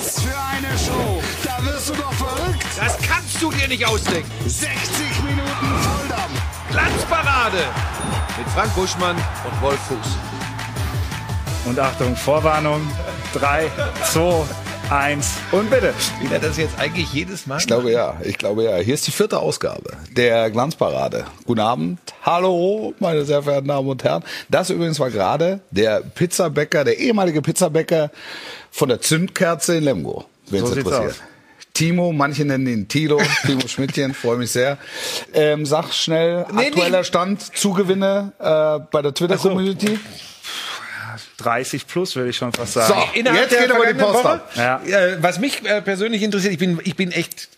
Was für eine Show! Da wirst du doch verrückt! Das kannst du dir nicht ausdenken. 60 Minuten Volldampf! Glanzparade mit Frank Buschmann und Wolf Fuß. Und Achtung, Vorwarnung. 3, 2, 1 und bitte. Will er das jetzt eigentlich jedes Mal? Ich glaube ja, ich glaube ja. Hier ist die vierte Ausgabe der Glanzparade. Guten Abend, hallo, meine sehr verehrten Damen und Herren. Das übrigens war gerade der Pizzabäcker, der ehemalige Pizzabäcker von der Zündkerze in Lemgo, wenn So es interessiert. aus. Timo, manche nennen ihn Tilo, Timo Schmidtchen, freue mich sehr. Ähm, sag schnell, Nee, aktueller nicht- Stand, Zugewinne äh, bei der Twitter-Community. 30 plus, würde ich schon fast So, sagen. Innerhalb jetzt geht aber die Post Woche, ab. Ja. äh, was mich äh, persönlich interessiert, ich bin, ich bin echt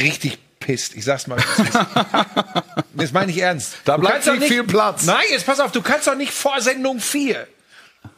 richtig pisst. Ich sag's mal. das meine ich ernst. Da Du bleibt nicht viel Platz. Nein, jetzt pass auf, du kannst doch nicht vor Sendung 4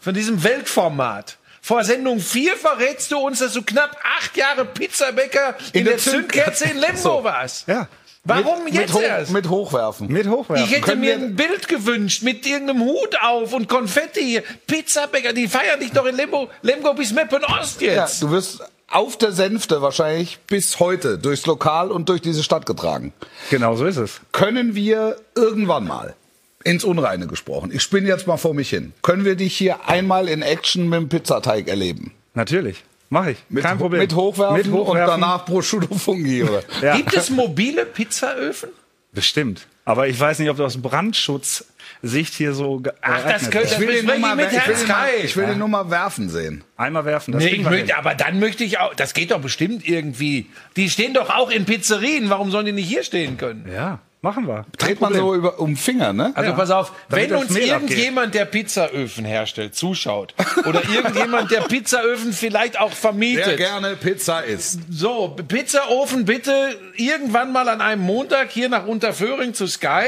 von diesem Weltformat. Vor Sendung 4 verrätst du uns, dass du knapp acht Jahre Pizzabäcker in, der, Zündkerze in Lemgo So. warst. Ja. Warum mit, jetzt mit, erst? mit Hochwerfen. Mit Hochwerfen. Ich hätte Können mir ein Bild gewünscht mit irgendeinem Hut auf und Konfetti. Pizzabäcker, die feiern dich doch in Lemgo, Lemgo bis Meppen Ost Ja, jetzt. du wirst auf der Sänfte wahrscheinlich bis heute durchs Lokal und durch diese Stadt getragen. Genau so ist es. Können wir irgendwann mal, ins Unreine gesprochen, ich spinne jetzt mal vor mich hin, können wir dich hier einmal in Action mit dem Pizzateig erleben? Natürlich. Mach ich. Mit, Kein Problem. Mit Hochwerfen, Mit Hochwerfen. und danach Prosciutto Fungi, oder? Ja. Gibt es mobile Pizzaöfen? Bestimmt. Aber ich weiß nicht, ob du aus Brandschutzsicht hier so. Ach, das könnte-. Ich will, den nur ich mal, mit ich will, Herrn den mal, Sky. ich will den nur mal werfen sehen. Einmal werfen. Das Nee, ich möchte, aber dann möchte ich auch, das geht doch bestimmt irgendwie. Die stehen doch auch in Pizzerien, warum sollen die nicht hier stehen können? Ja, machen wir. Kein Dreht man so über, um Finger, ne? Also Ja. pass auf, Damit wenn uns Mehl abgeht. irgendjemand, der Pizzaöfen herstellt, zuschaut oder irgendjemand, der Pizzaöfen vielleicht auch vermietet, gerne Pizza isst. So, Pizzaofen bitte irgendwann mal an einem Montag hier nach Unterföhring zu Sky.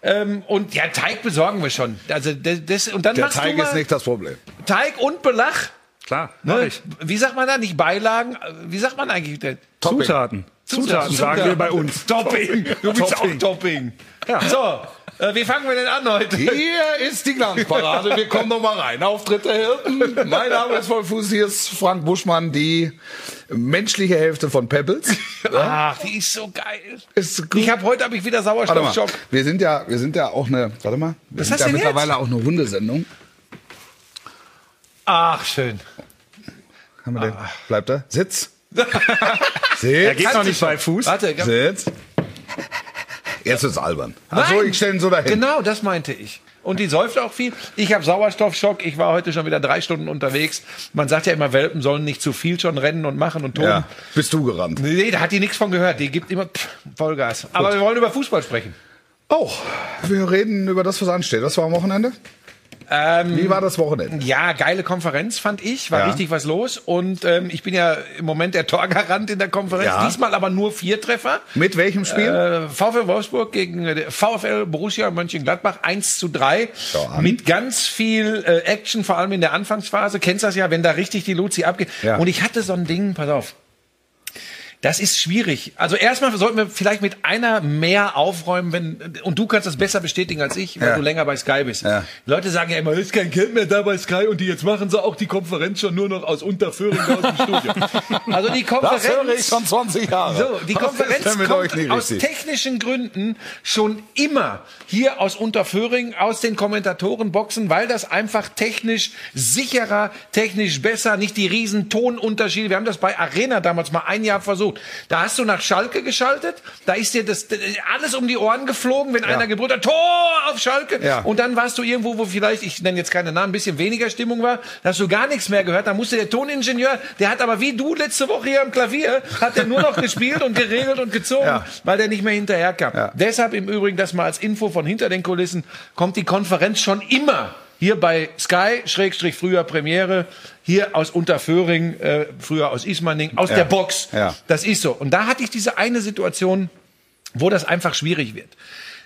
Ähm, und ja, Teig besorgen wir schon. Also das, das und dann Der machst Teig du mal ist nicht das Problem. Teig und Belach. Klar, mach Ne? ich. Wie sagt man da? Nicht Beilagen? Wie sagt man eigentlich? Topping. Zutaten. Zutaten sagen wir bei uns. Topping. Du bist Topping. auch Topping. Ja. So, äh, wie fangen wir denn an heute? Hier ist die Glanzparade. Wir kommen noch mal rein. Auftritt der Hirten. Mein Name ist Wolf Fuß. Hier ist Frank Buschmann, die menschliche Hälfte von Pebbles. Ach, die ist so geil. Ist gut. Ich habe heute habe ich wieder Warte mal. Sauerstoffschock. Wir sind ja, wir sind ja auch eine, warte mal. Wir Was sind hast ja mittlerweile auch eine Hundesendung. Ach, schön. Haben wir den? Bleibt er? Sitz. Er Sitz. geht noch nicht bei Fuß. Warte, Sitz. Jetzt wird's albern. Also Nein. ich stelle ihn so dahin. Genau, das meinte ich. Und die säuft auch viel. Ich habe Sauerstoffschock. Ich war heute schon wieder drei Stunden unterwegs. Man sagt ja immer, Welpen sollen nicht zu viel schon rennen und machen und tun. Ja, bist du gerannt. Nee, da hat die nichts von gehört. Die gibt immer pff, Vollgas. Aber wir wollen über Fußball sprechen. Oh, wir reden über das, was ansteht. Was war am Wochenende? Wie war das Wochenende? Ja, geile Konferenz fand ich. War Ja. richtig was los. Und ähm, ich bin ja im Moment der Torgarant in der Konferenz. Ja. Diesmal aber nur vier Treffer. Mit welchem Spiel? Äh, VfL Wolfsburg gegen äh, VfL Borussia Mönchengladbach 1 zu 3. Schau an. Mit ganz viel äh, Action, vor allem in der Anfangsphase. Kennst das ja, wenn da richtig die Luzi abgeht. Ja. Und ich hatte so ein Ding, pass auf. Das ist schwierig. Also erstmal sollten wir vielleicht mit einer mehr aufräumen, wenn und du kannst das besser bestätigen als ich, weil Ja. du länger bei Sky bist. Ja. Die Leute sagen ja immer, es ist kein Geld mehr da bei Sky und die jetzt machen sie auch die Konferenz schon nur noch aus Unterföhring aus dem Studio. Also die Konferenz Das höre ich schon 20 Jahre. so, die Konferenz kommt aus technischen Gründen schon immer hier aus Unterföhring, aus den Kommentatorenboxen, weil das einfach technisch sicherer, technisch besser, nicht die riesen Tonunterschiede. Wir haben das bei Arena damals mal ein Jahr versucht. Da hast du nach Schalke geschaltet, da ist dir das alles um die Ohren geflogen, wenn einer gebrüllt hat, Tor auf Schalke. Ja. Und dann warst du irgendwo, wo vielleicht, ich nenne jetzt keine Namen, ein bisschen weniger Stimmung war, da hast du gar nichts mehr gehört. Da musste der Toningenieur, der hat aber wie du letzte Woche hier am Klavier, hat der nur noch gespielt und geregelt und gezogen, Ja. weil der nicht mehr hinterherkam. Ja. Deshalb im Übrigen, das mal als Info von hinter den Kulissen, kommt die Konferenz schon immer hier bei Sky, Schrägstrich früher Premiere, hier aus Unterföhring, äh, früher aus Ismaning, aus der Box. Ja. Das ist so. Und da hatte ich diese eine Situation, wo das einfach schwierig wird.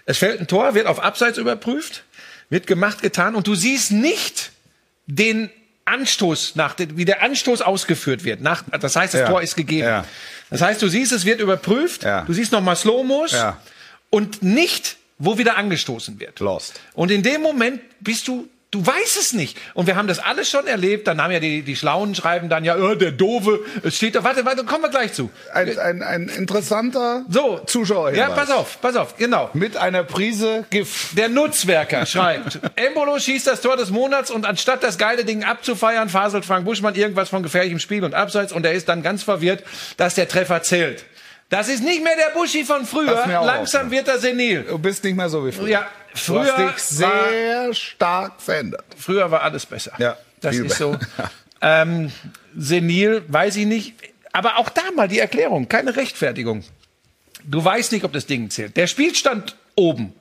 Es fällt ein Tor, wird auf Abseits überprüft, wird gemacht, getan und du siehst nicht den Anstoß nach, wie der Anstoß ausgeführt wird. Nach, das heißt, das Ja. Tor ist gegeben. Ja. Das heißt, du siehst, es wird überprüft, Ja. du siehst nochmal Slow-Mos Ja. und nicht, wo wieder angestoßen wird. Lost. Und in dem Moment bist du Du weißt es nicht. Und wir haben das alles schon erlebt. Dann haben ja die, die Schlauen schreiben dann ja, äh, der Doofe, es steht da, warte, warte, kommen wir gleich zu. Ein, ein, ein interessanter So. Zuschauer. Ja, pass auf, pass auf, genau. Mit einer Prise Gift. Der Nutzwerker schreibt, Embolo schießt das Tor des Monats und anstatt das geile Ding abzufeiern, faselt Frank Buschmann irgendwas von gefährlichem Spiel und Abseits und er ist dann ganz verwirrt, dass der Treffer zählt. Das ist nicht mehr der Buschi von früher. Langsam wird er senil. Du bist nicht mehr so wie früher. Ja, Du früher hast dich war, sehr stark verändert. früher war alles besser. Ja, das ist so. ähm, senil, weiß ich nicht. Aber auch da mal die Erklärung, keine Rechtfertigung. Du weißt nicht, ob das Ding zählt. Der Spielstand oben.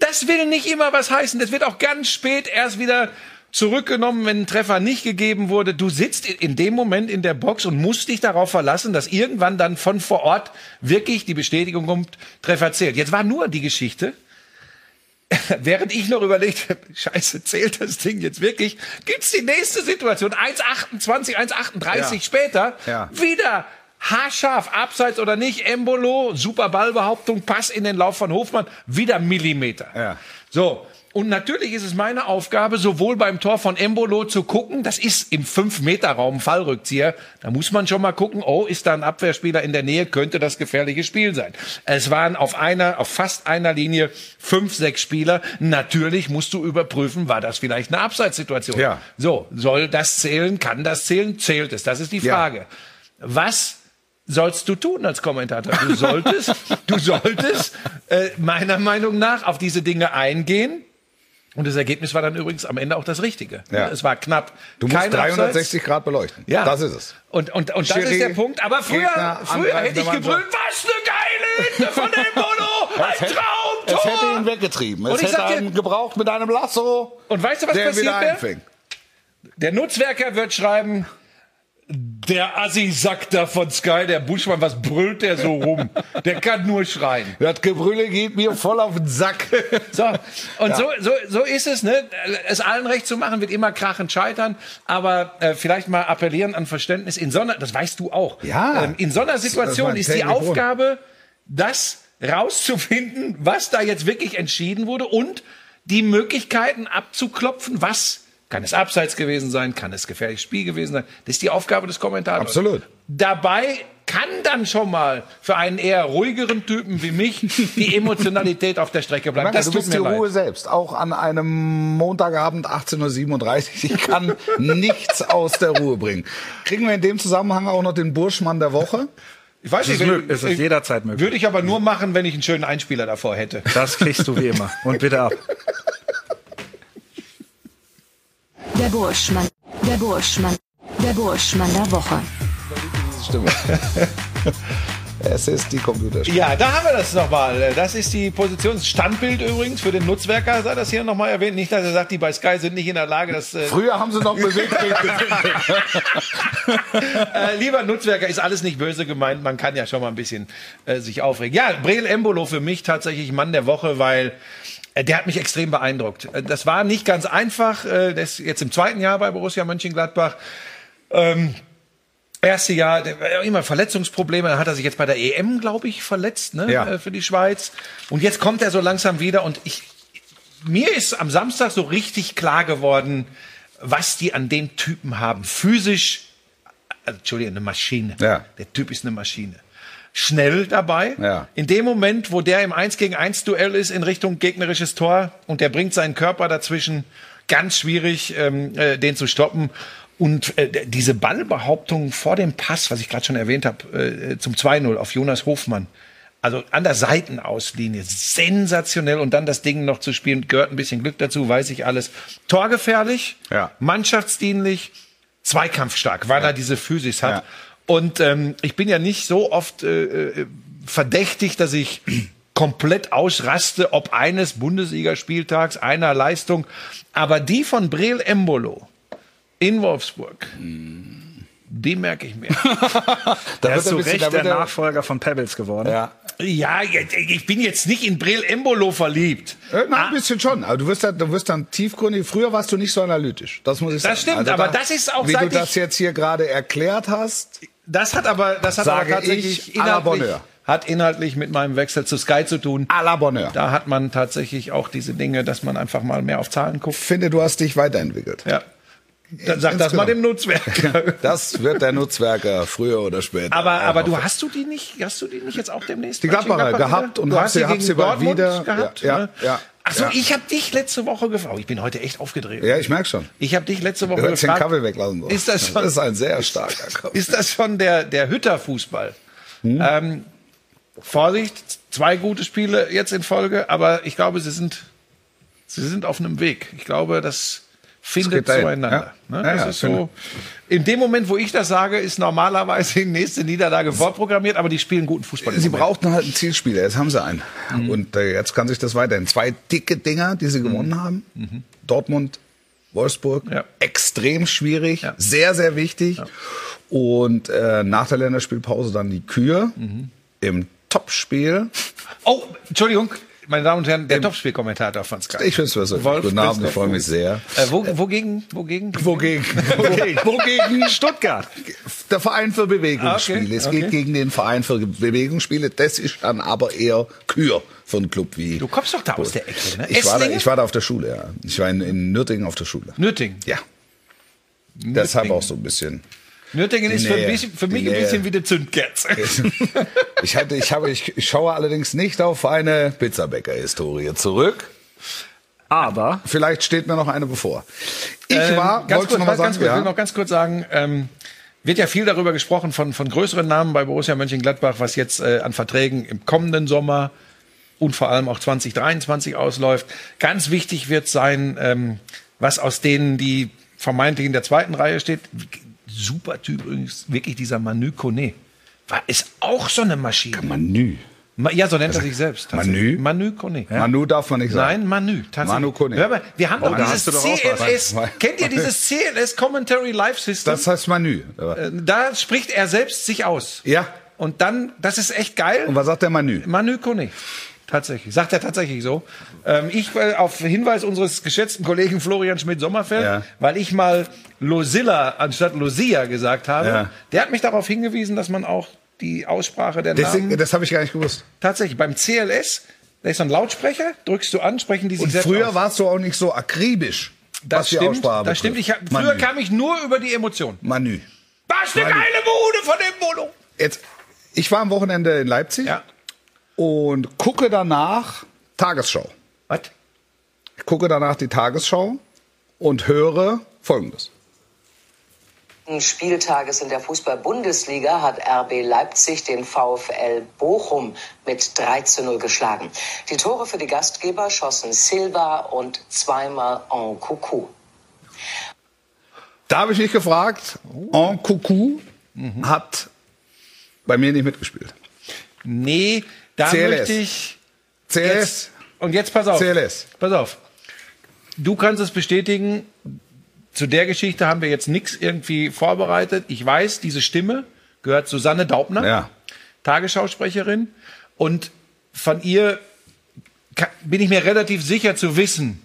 Das will nicht immer was heißen. Das wird auch ganz spät erst wieder zurückgenommen, wenn ein Treffer nicht gegeben wurde. Du sitzt in dem Moment in der Box und musst dich darauf verlassen, dass irgendwann dann von vor Ort wirklich die Bestätigung kommt, Treffer zählt. Jetzt war nur die Geschichte, während ich noch überlegt habe, scheiße, zählt das Ding jetzt wirklich, gibt's die nächste Situation, 1,28, 1,38 Ja. später, Ja. wieder haarscharf, abseits oder nicht, Embolo, super Ballbehauptung, Pass in den Lauf von Hofmann, wieder Millimeter. Ja. So. Und natürlich ist es meine Aufgabe, sowohl beim Tor von Embolo zu gucken, das ist im 5-Meter-Raum Fallrückzieher, da muss man schon mal gucken, oh, ist da ein Abwehrspieler in der Nähe, könnte das gefährliche Spiel sein. Es waren auf einer, auf fast einer Linie fünf, sechs Spieler. Natürlich musst du überprüfen, war das vielleicht eine Abseitssituation. Ja. So, soll das zählen, kann das zählen, zählt es? Das ist die Ja. Frage. Was sollst du tun als Kommentator? Du solltest, du solltest äh, meiner Meinung nach auf diese Dinge eingehen. Und das Ergebnis war dann übrigens am Ende auch das Richtige. Ja. Es war knapp. Du musst Kein 360 Grad beleuchten. Ja. Das ist es. Und, und, und das Schiri, ist der Punkt. Aber früher, Gegner, früher hätte ich gebrüllt, was eine geile Hinde von Embolo! Ein Es hätte Traumtor! ihn weggetrieben. Es ich hätte dir- einen gebraucht mit einem Lasso, Und weißt du, was der passiert wäre? Der Nutzwerker wird schreiben, der Assi-Sack da von Sky, der Buschmann, was brüllt der so rum? Der kann nur schreien. Das Gebrülle geht mir voll auf den Sack. So, und so, so, so ist es, ne? Es allen recht zu machen, wird immer krachend scheitern, aber äh, vielleicht mal appellieren an Verständnis. In so einer, das weißt du auch. Ja. Ähm, in so einer Situation ist die. Aufgabe, das rauszufinden, was da jetzt wirklich entschieden wurde und die Möglichkeiten abzuklopfen, was kann es abseits gewesen sein, kann es gefährliches Spiel gewesen sein. Das ist die Aufgabe des Kommentators. Absolut. Dabei kann dann schon mal für einen eher ruhigeren Typen wie mich die Emotionalität auf der Strecke bleiben. Danke, Das du tut bist mir die leid. Ruhe selbst. Auch an einem Montagabend 18.37 Uhr. Ich kann nichts aus der Ruhe bringen. Kriegen wir in dem Zusammenhang auch noch den Burschmann der Woche? Ich weiß Es ist, nicht, möglich, es ist jederzeit möglich. Würde ich aber nur machen, wenn ich einen schönen Einspieler davor hätte. Das kriegst du wie immer. Und bitte ab. Der Burschmann. Der Burschmann. Der Burschmann der Woche. Stimme. es ist die Computerstimme. Ja, da haben wir das nochmal. Das ist die Position. Standbild übrigens für den Nutzwerker, sei das hier nochmal erwähnt. Nicht, dass er sagt, die bei Sky sind nicht in der Lage, das. Äh, Früher haben sie noch bewegt. äh, lieber Nutzwerker, ist alles nicht böse gemeint. Man kann ja schon mal ein bisschen äh, sich aufregen. Ja, Breel Embolo für mich tatsächlich Mann der Woche, weil äh, der hat mich extrem beeindruckt. Äh, Das war nicht ganz einfach. Äh, Der ist jetzt im zweiten Jahr bei Borussia Mönchengladbach. Ähm, erste Jahr, immer Verletzungsprobleme, dann hat er sich jetzt bei der EM, glaube ich, verletzt, ne, Ja. äh, für die Schweiz. Und jetzt kommt er so langsam wieder und ich, mir ist am Samstag so richtig klar geworden, was die an dem Typen haben. Physisch, Entschuldigung, eine Maschine. Ja. Der Typ ist eine Maschine. Schnell dabei. Ja. In dem Moment, wo der im 1 gegen 1 Duell ist in Richtung gegnerisches Tor und der bringt seinen Körper dazwischen, ganz schwierig, ähm, äh, den zu stoppen. Und äh, diese Ballbehauptung vor dem Pass, was ich gerade schon erwähnt habe, äh, zum 2-0 auf Jonas Hofmann, also an der Seitenauslinie, sensationell. Und dann das Ding noch zu spielen, gehört ein bisschen Glück dazu, weiß ich alles. Torgefährlich, Ja. mannschaftsdienlich, zweikampfstark, weil er diese Physis hat. Ja. Und ähm, ich bin ja nicht so oft äh, äh, verdächtig, dass ich komplett ausraste, ob eines Bundesligaspieltags, einer Leistung. Aber die von Breel Embolo in Wolfsburg, die merke ich mir. Da ist zu Recht der wird er- Nachfolger von Pebbles geworden. Ja. ja, ich bin jetzt nicht in Breel Embolo verliebt. Äh, Nein, ein bisschen schon. Aber du wirst dann, du wirst dann tiefgründig. Früher warst du nicht so analytisch. Das muss ich sagen. Das stimmt, aber das ist auch Wie du das jetzt hier gerade erklärt hast, Das hat aber, das hat aber Sage tatsächlich ich inhaltlich, hat inhaltlich mit meinem Wechsel zu Sky zu tun. À la Bonheur. Da hat man tatsächlich auch diese Dinge, dass man einfach mal mehr auf Zahlen guckt. Ich finde, du hast dich weiterentwickelt. Ja. Dann sag das mal dem Nutzwerk. Das wird der Nutzwerker früher oder später. Aber, aber du hast du die nicht, hast du die nicht jetzt auch demnächst? Die Gladbacher Gladbach gehabt und du hast sie- sie bald wieder. gehabt. Ja, ja, ne? ja. Ach so, Ja. ich habe dich letzte Woche gefragt. Oh, ich bin heute echt aufgedreht. ja, ich merke schon. Ich habe dich letzte Du Woche hättest den gefragt. Kaffee weglassen sollen. Ist das schon- Das ist ein sehr starker Kaffee. ist das schon der, der Hütter-Fußball? Hm? Ähm, Vorsicht, zwei gute Spiele jetzt in Folge, aber ich glaube, sie sind, sie sind auf einem Weg. Ich glaube, das findet zueinander. ja. Ne? Ja, Das ja, ist so. In dem Moment, wo ich das sage, ist normalerweise die nächste Niederlage vorprogrammiert, aber die spielen guten Fußball. Sie brauchten halt einen Zielspieler, jetzt haben sie einen. Und äh, jetzt kann sich das weiterhin. Zwei dicke Dinger, die sie gewonnen haben. Dortmund, Wolfsburg, extrem schwierig, sehr, sehr wichtig. Und äh, nach der Länderspielpause dann die Kür im Topspiel. Oh, Entschuldigung, meine Damen und Herren, der Topspielkommentator von Sky. Ich finde es. Wolf Guten Abend, ich freue mich sehr. Äh, wo, wogegen? Wogegen? Wogegen? Wogegen? Wogegen? Stuttgart. Der Verein für Bewegungsspiele. Okay, Es okay. geht gegen den Verein für Bewegungsspiele. Das ist dann aber eher Kür von einem Club wie. Du kommst doch da aus der Ecke, ne? Ich war, da, ich war da auf der Schule, ja. Ich war in, in Nürtingen auf der Schule. Nürtingen. Ja. Deshalb auch so ein bisschen. Nürtingen ist für mich, für mich ein bisschen wie die Zündkerze. Ich, hatte, ich, habe, ich, schaue allerdings nicht auf eine Pizzabäcker-Historie zurück. Aber Vielleicht steht mir noch eine bevor. Ich Ähm, war, ganz kurz, noch mal ganz sagen? kurz, ich will Ja? noch ganz kurz sagen, ähm, wird ja viel darüber gesprochen von, von größeren Namen bei Borussia Mönchengladbach, was jetzt äh, an Verträgen im kommenden Sommer und vor allem auch 2023 ausläuft. Ganz wichtig wird sein, ähm, was aus denen, die vermeintlich in der zweiten Reihe steht. Super Typ übrigens, wirklich dieser Manu Kone. War, ist auch so eine Maschine. Manu. Ma- Ja, so nennt er sich selbst. Manu? Manu Kone. Manu darf man nicht sagen. Nein, Manu. Manu Kone. Hör mal, wir haben Oh, doch dieses doch. CLS. Kennt ihr dieses CLS Commentary Live System? Das heißt Manu. Äh, da spricht er selbst sich aus. Ja. Und dann, das ist echt geil. Und was sagt der Manu? Manu Kone. Tatsächlich. Sagt er tatsächlich so. Ähm, ich, äh, auf Hinweis unseres geschätzten Kollegen Florian Schmidt-Sommerfeld, Ja. weil ich mal Losilla anstatt Losia gesagt habe, Ja. der hat mich darauf hingewiesen, dass man auch die Aussprache der Deswegen, Namen... das habe ich gar nicht gewusst. Tatsächlich, beim CLS, da ist so ein Lautsprecher, drückst du an, sprechen die sich Und selbst früher aus. warst du auch nicht so akribisch, Das was die stimmt, Aussprache das stimmt. Ich, früher Manu. kam ich nur über die Emotion. Manu. Was eine geile Bude von dem Mono. Jetzt, ich war am Wochenende in Leipzig Ja. Und gucke danach Tagesschau. Was? Ich gucke danach die Tagesschau und höre Folgendes. Spieltages in der Fußball-Bundesliga hat RB Leipzig den VfL Bochum mit 3 zu 0 geschlagen. Die Tore für die Gastgeber schossen Silva und zweimal Nkunku. Da habe ich mich gefragt, En Coucou hat bei mir nicht mitgespielt. Nee, da CLS. möchte ich CS, jetzt, und jetzt pass auf. CLS. Pass auf. Du kannst es bestätigen. Zu der Geschichte haben wir jetzt nichts irgendwie vorbereitet. Ich weiß, diese Stimme gehört Susanne Daubner, Ja. Tagesschausprecherin. Und von ihr bin ich mir relativ sicher zu wissen,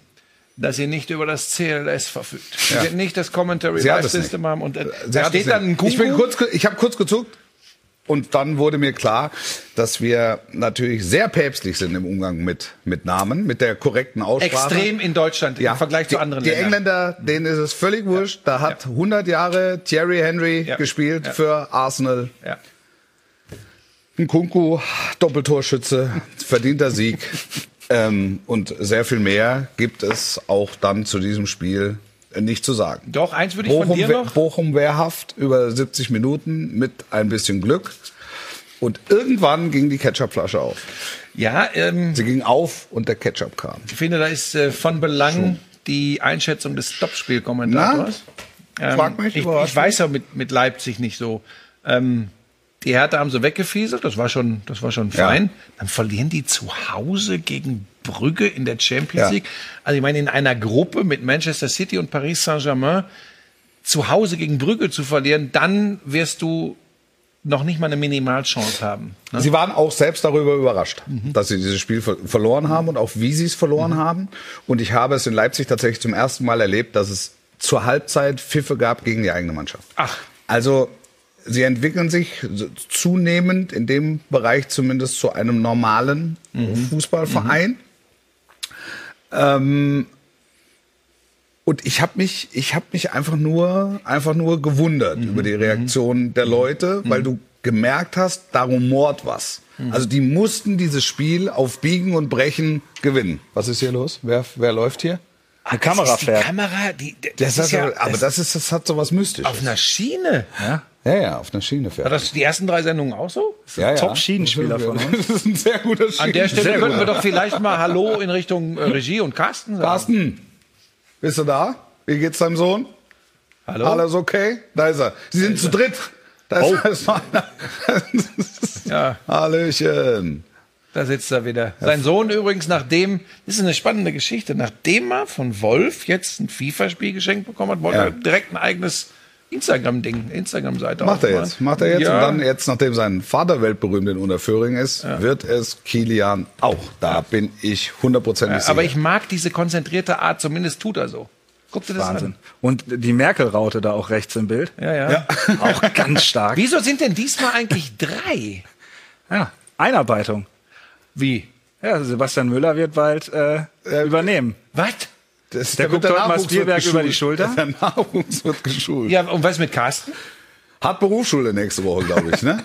dass sie nicht über das CLS verfügt. Sie Ja. wird nicht das Commentary Sie Live. System haben. Und äh, Sie da steht dann ein. Guru. Ich, bin kurz, ge- ich habe kurz gezuckt und dann wurde mir klar, dass wir natürlich sehr päpstlich sind im Umgang mit, mit Namen, mit der korrekten Aussprache. Extrem in Deutschland im Vergleich die, zu anderen Die Ländern. Engländer, denen ist es völlig wurscht. Da hat 100 Jahre Thierry Henry Ja. gespielt Ja. für Arsenal. Ja. Ein Kunku, Doppeltorschütze, verdienter Sieg. ähm, und sehr viel mehr gibt es auch dann zu diesem Spiel nicht zu sagen. Doch, eins würde ich von Bochum, dir we- noch. Bochum wehrhaft über 70 Minuten mit ein bisschen Glück. Und irgendwann ging die Ketchupflasche auf. Ja, ähm, Sie ging auf und der Ketchup kam. ich finde, da ist äh, von Belang die Einschätzung des Topspielkommentators. Ähm, Frag mich, ich, ich weiß ja mit, mit Leipzig nicht so. Ähm, die Hertha haben sie weggefieselt, das war schon, das war schon Ja. fein. Dann verlieren die zu Hause gegen Brügge in der Champions Ja. League. Also ich meine, in einer Gruppe mit Manchester City und Paris Saint-Germain zu Hause gegen Brügge zu verlieren, dann wirst du noch nicht mal eine Minimalchance haben. Ne? Sie waren auch selbst darüber überrascht, Mhm. dass sie dieses Spiel ver verloren haben und auch wie sie es verloren haben. Und ich habe es in Leipzig tatsächlich zum ersten Mal erlebt, dass es zur Halbzeit Pfiffe gab gegen die eigene Mannschaft. Ach. Also sie entwickeln sich zunehmend in dem Bereich zumindest zu einem normalen Fußballverein. Ähm, und ich habe mich, ich habe mich einfach nur, einfach nur gewundert über die Reaktion der Leute, weil du gemerkt hast, da rumort was. Also die mussten dieses Spiel auf Biegen und Brechen gewinnen. Was ist hier los? Wer, wer läuft hier? Eine Kamera das ist die fährt. Kamera, die, das, Das ist ja aber, aber das ist, das hat so was Mystisches. auf einer Schiene. Ja? Ja, ja, auf einer Schiene War fährt. das die ersten drei Sendungen auch so? ja, ja. Top-Schienenspieler von uns. Das ist ein sehr guter An der Stelle Sehr könnten wir doch vielleicht mal Hallo in Richtung äh, Regie und Carsten sagen. Carsten, bist du da? Wie geht's deinem Sohn? Hallo? Alles okay? Da ist er. Sie sind zu dritt. Da ist, da ist noch einer. Ja. Hallöchen. Da sitzt er wieder. Sein Sohn übrigens, nachdem, das ist eine spannende Geschichte, nachdem er von Wolf jetzt ein FIFA-Spiel geschenkt bekommen hat, wollte Ja. er direkt ein eigenes Instagram-Ding, Instagram-Seite Macht er jetzt. Macht er jetzt. Ja. Und dann jetzt, nachdem sein Vater weltberühmt in Unterföhring ist, wird es Kilian auch. Da bin ich hundertprozentig sicher. Aber ich mag diese konzentrierte Art, zumindest tut er so. Guck dir das Wahnsinn. Und die Merkel-Raute da auch rechts im Bild. an. Ja, ja. Auch ganz stark. Wieso sind denn diesmal eigentlich drei? Ja, Einarbeitung. Wie? Ja, Sebastian Müller wird bald äh, übernehmen. Was? Das- der wird guckt heute mal Nachwuchs Spielberg wird über die geschult. Schulter. Der Nachwuchs wird geschult. Ja, und was mit Carsten? Hat Berufsschule nächste Woche, glaube ich, ne?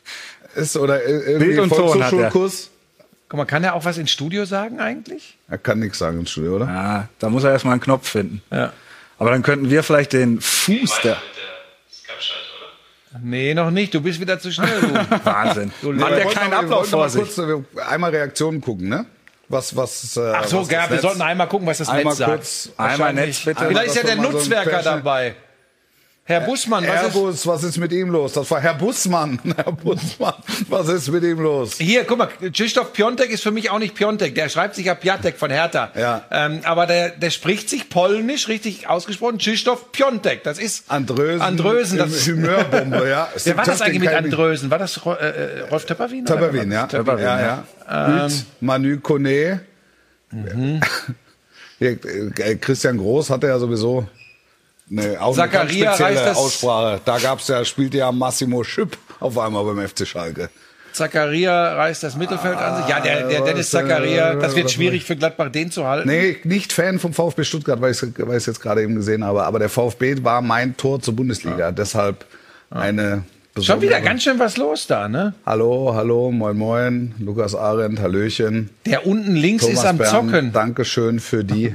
Ist oder äh, irgendwie Bild und Ton hat er. Guck mal, kann er auch was ins Studio sagen eigentlich? Er kann nichts sagen im Studio, oder? Ja, da muss er erstmal einen Knopf finden. Ja. Aber dann könnten wir vielleicht den Fuß der. Nee, noch nicht. Du bist wieder zu schnell. Du. Wahnsinn. Du der wollten keinen Ablauf vor sich? kurz äh, einmal Reaktionen gucken, ne? Was, was, äh, Ach so, was ja, wir Netz- sollten einmal gucken, was das Einmal Netz sagt. kurz- Einmal. Netz, bitte. Vielleicht ist ja der so Nutzwerker dabei. Herr Bussmann, was Herr ist... Bus, was ist mit ihm los? Das war Herr Bussmann. Herr Bussmann, was ist mit ihm los? Hier, guck mal, Krzysztof Piontek ist für mich auch nicht Piontek. Der schreibt sich ja Piatek von Hertha. Ja. Ähm, aber der, der spricht sich polnisch richtig ausgesprochen. Krzysztof Piontek. Das ist Andrösen. Andrösen. Das, Humeurbombe, ja. wer war das eigentlich mit Andrösen? War das äh, äh, Rolf Töpperwien? oder? Töpperwien, ja. Töpperwien, ja, ja. ja. Hüt, Manu Kone. Hier, äh, Christian Groß hatte ja sowieso eine, auch eine ganz spezielle das- Aussprache. Da gab's ja, spielte ja Massimo Schüpp auf einmal beim FC Schalke. Zakaria reißt das Mittelfeld an sich. Ja, der, der Dennis Zakaria, das wird schwierig für Gladbach, den zu halten. Nee, nicht Fan vom VfB Stuttgart, weil ich es jetzt gerade eben gesehen habe. Aber der VfB war mein Tor zur Bundesliga. Deshalb eine Schon wieder ganz schön was los da, ne? Hallo, hallo, moin, moin. Lukas Arendt, Hallöchen. Der unten links ist am Bern, Zocken. Dankeschön für die.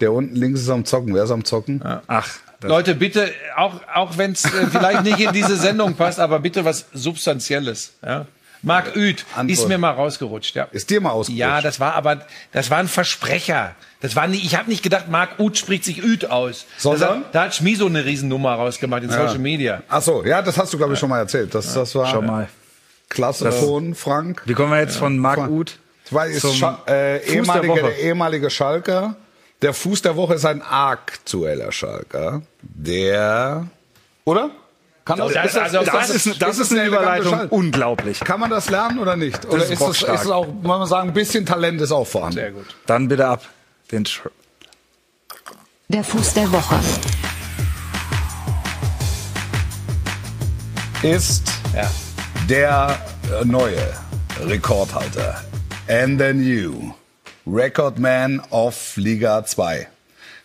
Der unten links ist am Zocken. Wer ist am Zocken? Ach, Leute, bitte, auch, auch wenn es äh, vielleicht nicht in diese Sendung passt, aber bitte was Substanzielles. Ja? Marc Uth Antwort. ist mir mal rausgerutscht. Ja. Ist dir mal ausgerutscht? Ja, das war aber, das war ein Versprecher. Das war nicht, ich habe nicht gedacht, Marc Uth spricht sich Uth aus. Sondern? Hat, da hat Schmiso eine Riesennummer rausgemacht in Social Media. Ach so, ja, das hast du, glaube ich, schon mal erzählt. Das, das war schon mal. klasse Ton, Frank. Wie kommen wir jetzt von Marc. Uth? Weil ist Zum Scha äh, Fuß der ehemalige, Woche. der ehemalige Schalker. Der Fuß der Woche ist ein aktueller Schalker. Der, oder? Kann das- also Das, das ist, das ist eine Überleitung unglaublich. Kann man das lernen oder nicht? Oder ist ist, es, ist auch, muss man sagen, ein bisschen Talent ist auch vorhanden? Sehr gut. Dann bitte ab. Den Der Fuß der Woche. Ist Ja. der neue Rekordhalter and the new Recordman of Liga 2,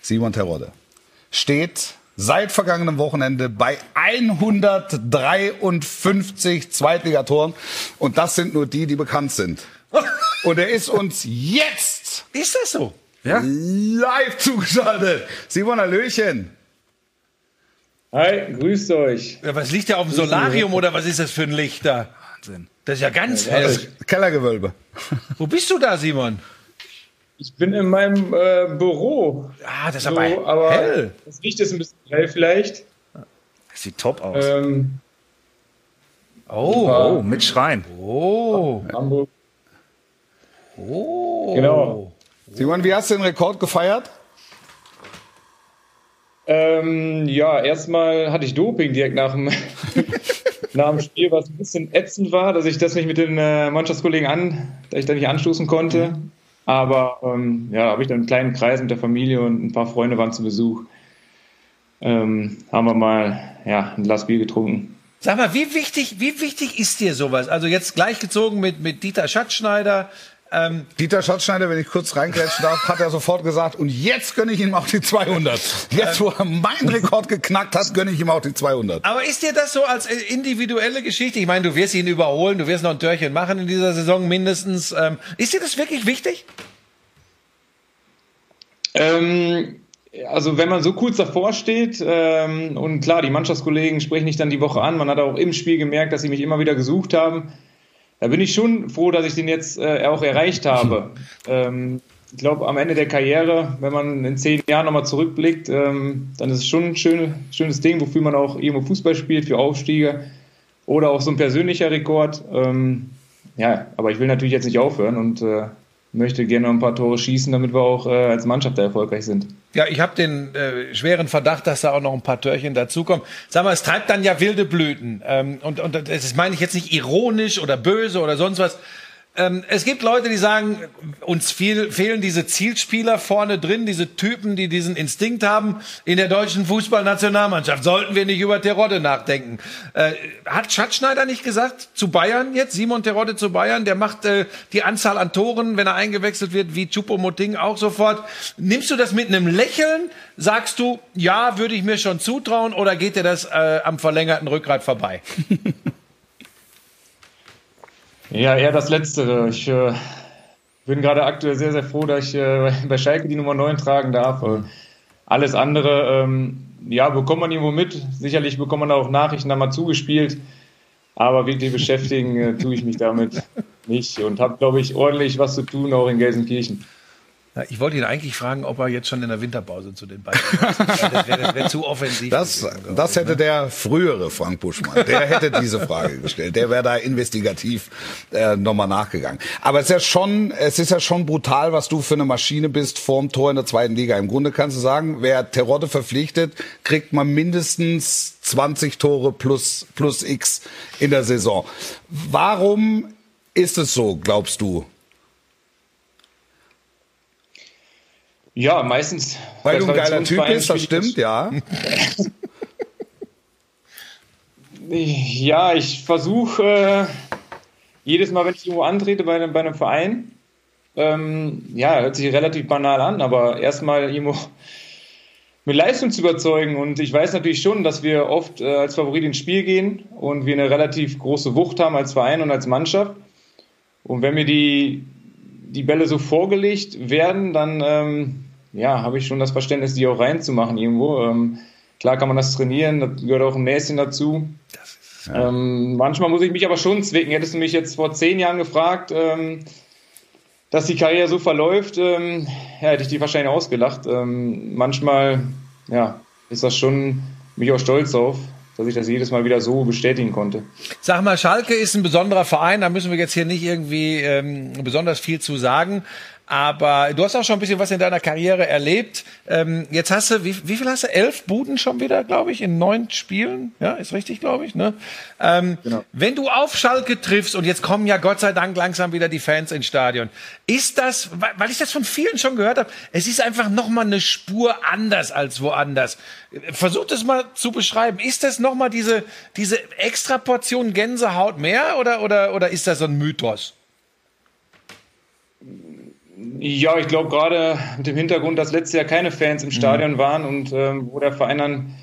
Simon Terodde, steht seit vergangenem Wochenende bei 153 Zweitligatoren und das sind nur die, die bekannt sind. Und er ist uns jetzt Ist das so? ja? live zugeschaltet. Simon Hallöchen. Hi, grüßt euch. Ja, was liegt da auf dem Solarium oder was ist das für ein Licht da? Wahnsinn. Das ist ja ganz hell. Kellergewölbe. Wo bist du da, Simon? Ich bin in meinem äh, Büro. Ah, das ist So, aber, aber hell. das Licht ist ein bisschen hell vielleicht. Das sieht top aus. Ähm, Oh, oh, mit Schrein. oh, Hamburg. oh. Genau. Simon, wie hast du den Rekord gefeiert? Ähm, ja, erstmal hatte ich Doping direkt nach dem, nach dem Spiel, was ein bisschen ätzend war, dass ich das nicht mit den äh, Mannschaftskollegen an, dass ich da nicht anstoßen konnte. Aber ähm, ja, habe ich dann einen kleinen Kreis mit der Familie und ein paar Freunde waren zu Besuch. Ähm, haben wir mal ja, ein Glas Bier getrunken. Sag mal, wie wichtig, wie wichtig ist dir sowas? Also jetzt gleichgezogen mit, mit Dieter Schatzschneider. Ähm, Dieter Schatzschneider, wenn ich kurz reingrätschen darf, hat er sofort gesagt, und jetzt gönne ich ihm auch die 200. Jetzt, wo er meinen Rekord geknackt hat, gönne ich ihm auch die 200. aber ist dir das so als äh, individuelle Geschichte? Ich meine, du wirst ihn überholen, du wirst noch ein Törchen machen in dieser Saison mindestens. Ähm, ist dir das wirklich wichtig? Ähm, also wenn man so kurz davor steht ähm, und klar, die Mannschaftskollegen sprechen dich dann die Woche an, man hat auch im Spiel gemerkt, dass sie mich immer wieder gesucht haben. Da bin ich schon froh, dass ich den jetzt äh, auch erreicht habe. Ähm, ich glaube, am Ende der Karriere, wenn man in zehn Jahren nochmal zurückblickt, ähm, dann ist es schon ein schön, schönes Ding, wofür man auch irgendwo Fußball spielt, für Aufstiege oder auch so ein persönlicher Rekord. Ähm, ja, aber ich will natürlich jetzt nicht aufhören und äh, möchte gerne noch ein paar Tore schießen, damit wir auch äh, als Mannschaft da erfolgreich sind. Ja, ich habe den äh, schweren Verdacht, dass da auch noch ein paar Törchen dazukommen. Sag mal, es treibt dann ja wilde Blüten. Ähm, und, und das meine ich jetzt nicht ironisch oder böse oder sonst was. Ähm, es gibt Leute, die sagen, uns viel, fehlen diese Zielspieler vorne drin, diese Typen, die diesen Instinkt haben. In der deutschen Fußballnationalmannschaft sollten wir nicht über Terodde nachdenken. Äh, hat Schatzschneider nicht gesagt zu Bayern jetzt, Simon Terodde zu Bayern, der macht äh, die Anzahl an Toren, wenn er eingewechselt wird, wie Chupomoting auch sofort. Nimmst du das mit einem Lächeln? Sagst du, ja, würde ich mir schon zutrauen, oder geht dir das äh, am verlängerten Rückgrat vorbei? Ja, eher das Letztere. Ich äh, bin gerade aktuell sehr, sehr froh, dass ich äh, bei Schalke die Nummer 9 tragen darf. Äh, alles andere, ähm, ja, bekommt man irgendwo mit. Sicherlich bekommt man auch Nachrichten da mal zugespielt. Aber wirklich beschäftigen äh, tue ich mich damit nicht und habe, glaube ich, ordentlich was zu tun, auch in Gelsenkirchen. Ich wollte ihn eigentlich fragen, ob er jetzt schon in der Winterpause zu den beiden ist. Das wäre wär zu offensiv. Das, gewesen, das ne? hätte der frühere Frank Buschmann, der hätte diese Frage gestellt. Der wäre da investigativ äh, nochmal nachgegangen. Aber es ist ja schon, es ist ja schon brutal, was du für eine Maschine bist vorm Tor in der zweiten Liga. Im Grunde kannst du sagen, wer Terodde verpflichtet, kriegt man mindestens 20 Tore plus, plus X in der Saison. Warum ist es so, glaubst du? Ja, meistens. Weil du ein geiler Typ bist, das stimmt, ja. Ja, ich versuche äh, jedes Mal, wenn ich irgendwo antrete bei, einem- bei einem Verein, ähm, ja, hört sich relativ banal an, aber erstmal irgendwo mit Leistung zu überzeugen. Und ich weiß natürlich schon, dass wir oft äh, als Favorit ins Spiel gehen und wir eine relativ große Wucht haben als Verein und als Mannschaft. Und wenn mir die, die Bälle so vorgelegt werden, dann ähm, ja, habe ich schon das Verständnis, die auch reinzumachen irgendwo. Ähm, klar kann man das trainieren, da gehört auch ein Näschen dazu. Ähm, manchmal muss ich mich aber schon zwicken. Hättest du mich jetzt vor zehn Jahren gefragt, ähm, dass die Karriere so verläuft, ähm, ja, hätte ich die wahrscheinlich ausgelacht. Ähm, manchmal, ja, ist das schon, bin ich auch stolz auf, dass ich das jedes Mal wieder so bestätigen konnte. Sag mal, Schalke ist ein besonderer Verein, da müssen wir jetzt hier nicht irgendwie ähm, besonders viel zu sagen. Aber du hast auch schon ein bisschen was in deiner Karriere erlebt. Ähm, jetzt hast du, wie, wie viel hast du? Elf Buden schon wieder, glaube ich, in neun Spielen. Ja, ist richtig, glaube ich. Ne? Ähm, Wenn du auf Schalke triffst und jetzt kommen ja Gott sei Dank langsam wieder die Fans ins Stadion, ist das, weil- ich das von vielen schon gehört habe, es ist einfach noch mal eine Spur anders als woanders. Versuch das mal zu beschreiben. Ist das noch mal diese diese extra Portion Gänsehaut mehr oder oder oder ist das so ein Mythos? Ja, ich glaube gerade mit dem Hintergrund, dass letztes Jahr keine Fans im Stadion waren und ähm, wo der Verein dann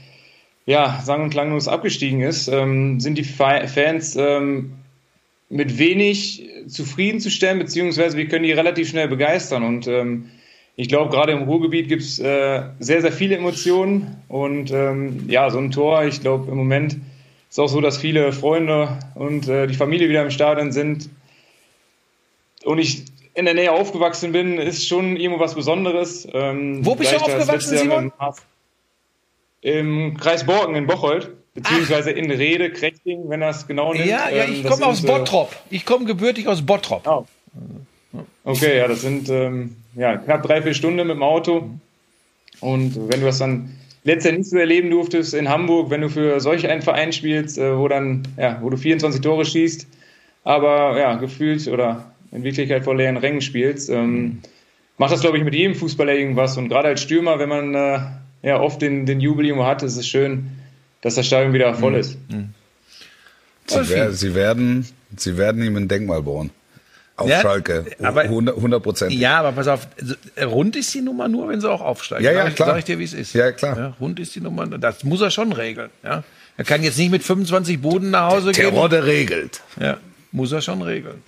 ja sang- und klanglos abgestiegen ist, ähm, sind die Fa Fans ähm, mit wenig zufriedenzustellen, beziehungsweise wir können die relativ schnell begeistern. Und ähm, ich glaube, gerade im Ruhrgebiet gibt es äh, sehr, sehr viele Emotionen. Und ähm, ja, so ein Tor, ich glaube, im Moment ist auch so, dass viele Freunde und äh, die Familie wieder im Stadion sind. Und ich in der Nähe aufgewachsen bin, ist schon irgendwo was Besonderes. Ähm, Wo bist du aufgewachsen, Simon? Im Kreis Borken in Bocholt, beziehungsweise in Rede, Krechting, wenn das genau nimmt. Ja, ja, Ähm, ich das komme aus äh, Bottrop. Ich komme gebürtig aus Bottrop. Oh. Okay, ja, das sind ähm, ja, knapp drei, vier Stunden mit dem Auto. Und wenn du das dann letztendlich nicht so erleben durftest in Hamburg, wenn du für solch einen Verein spielst, äh, wo dann, ja, wo du 24 Tore schießt, aber ja, gefühlt oder in Wirklichkeit vor leeren Rängen spielst, ähm, macht das, glaube ich, mit jedem Fußballer irgendwas. Und gerade als Stürmer, wenn man äh, ja oft den, den Jubel irgendwo hat, ist es schön, dass das Stadion wieder voll ist. Sie, Wolfi. wer, sie, werden, sie werden ihm ein Denkmal bauen. Auf Ja, Schalke. aber- 100 Prozent. Ja, aber pass auf, rund ist die Nummer nur, wenn sie auch aufsteigen. Ja, ja, sag ich, klar. Sag ich dir, wie es ist. Ja, klar. rund ist die Nummer, das muss er schon regeln. Ja. Er kann jetzt nicht mit 25 Buden nach Hause gehen. Terodde regelt, Ja, muss er schon regeln.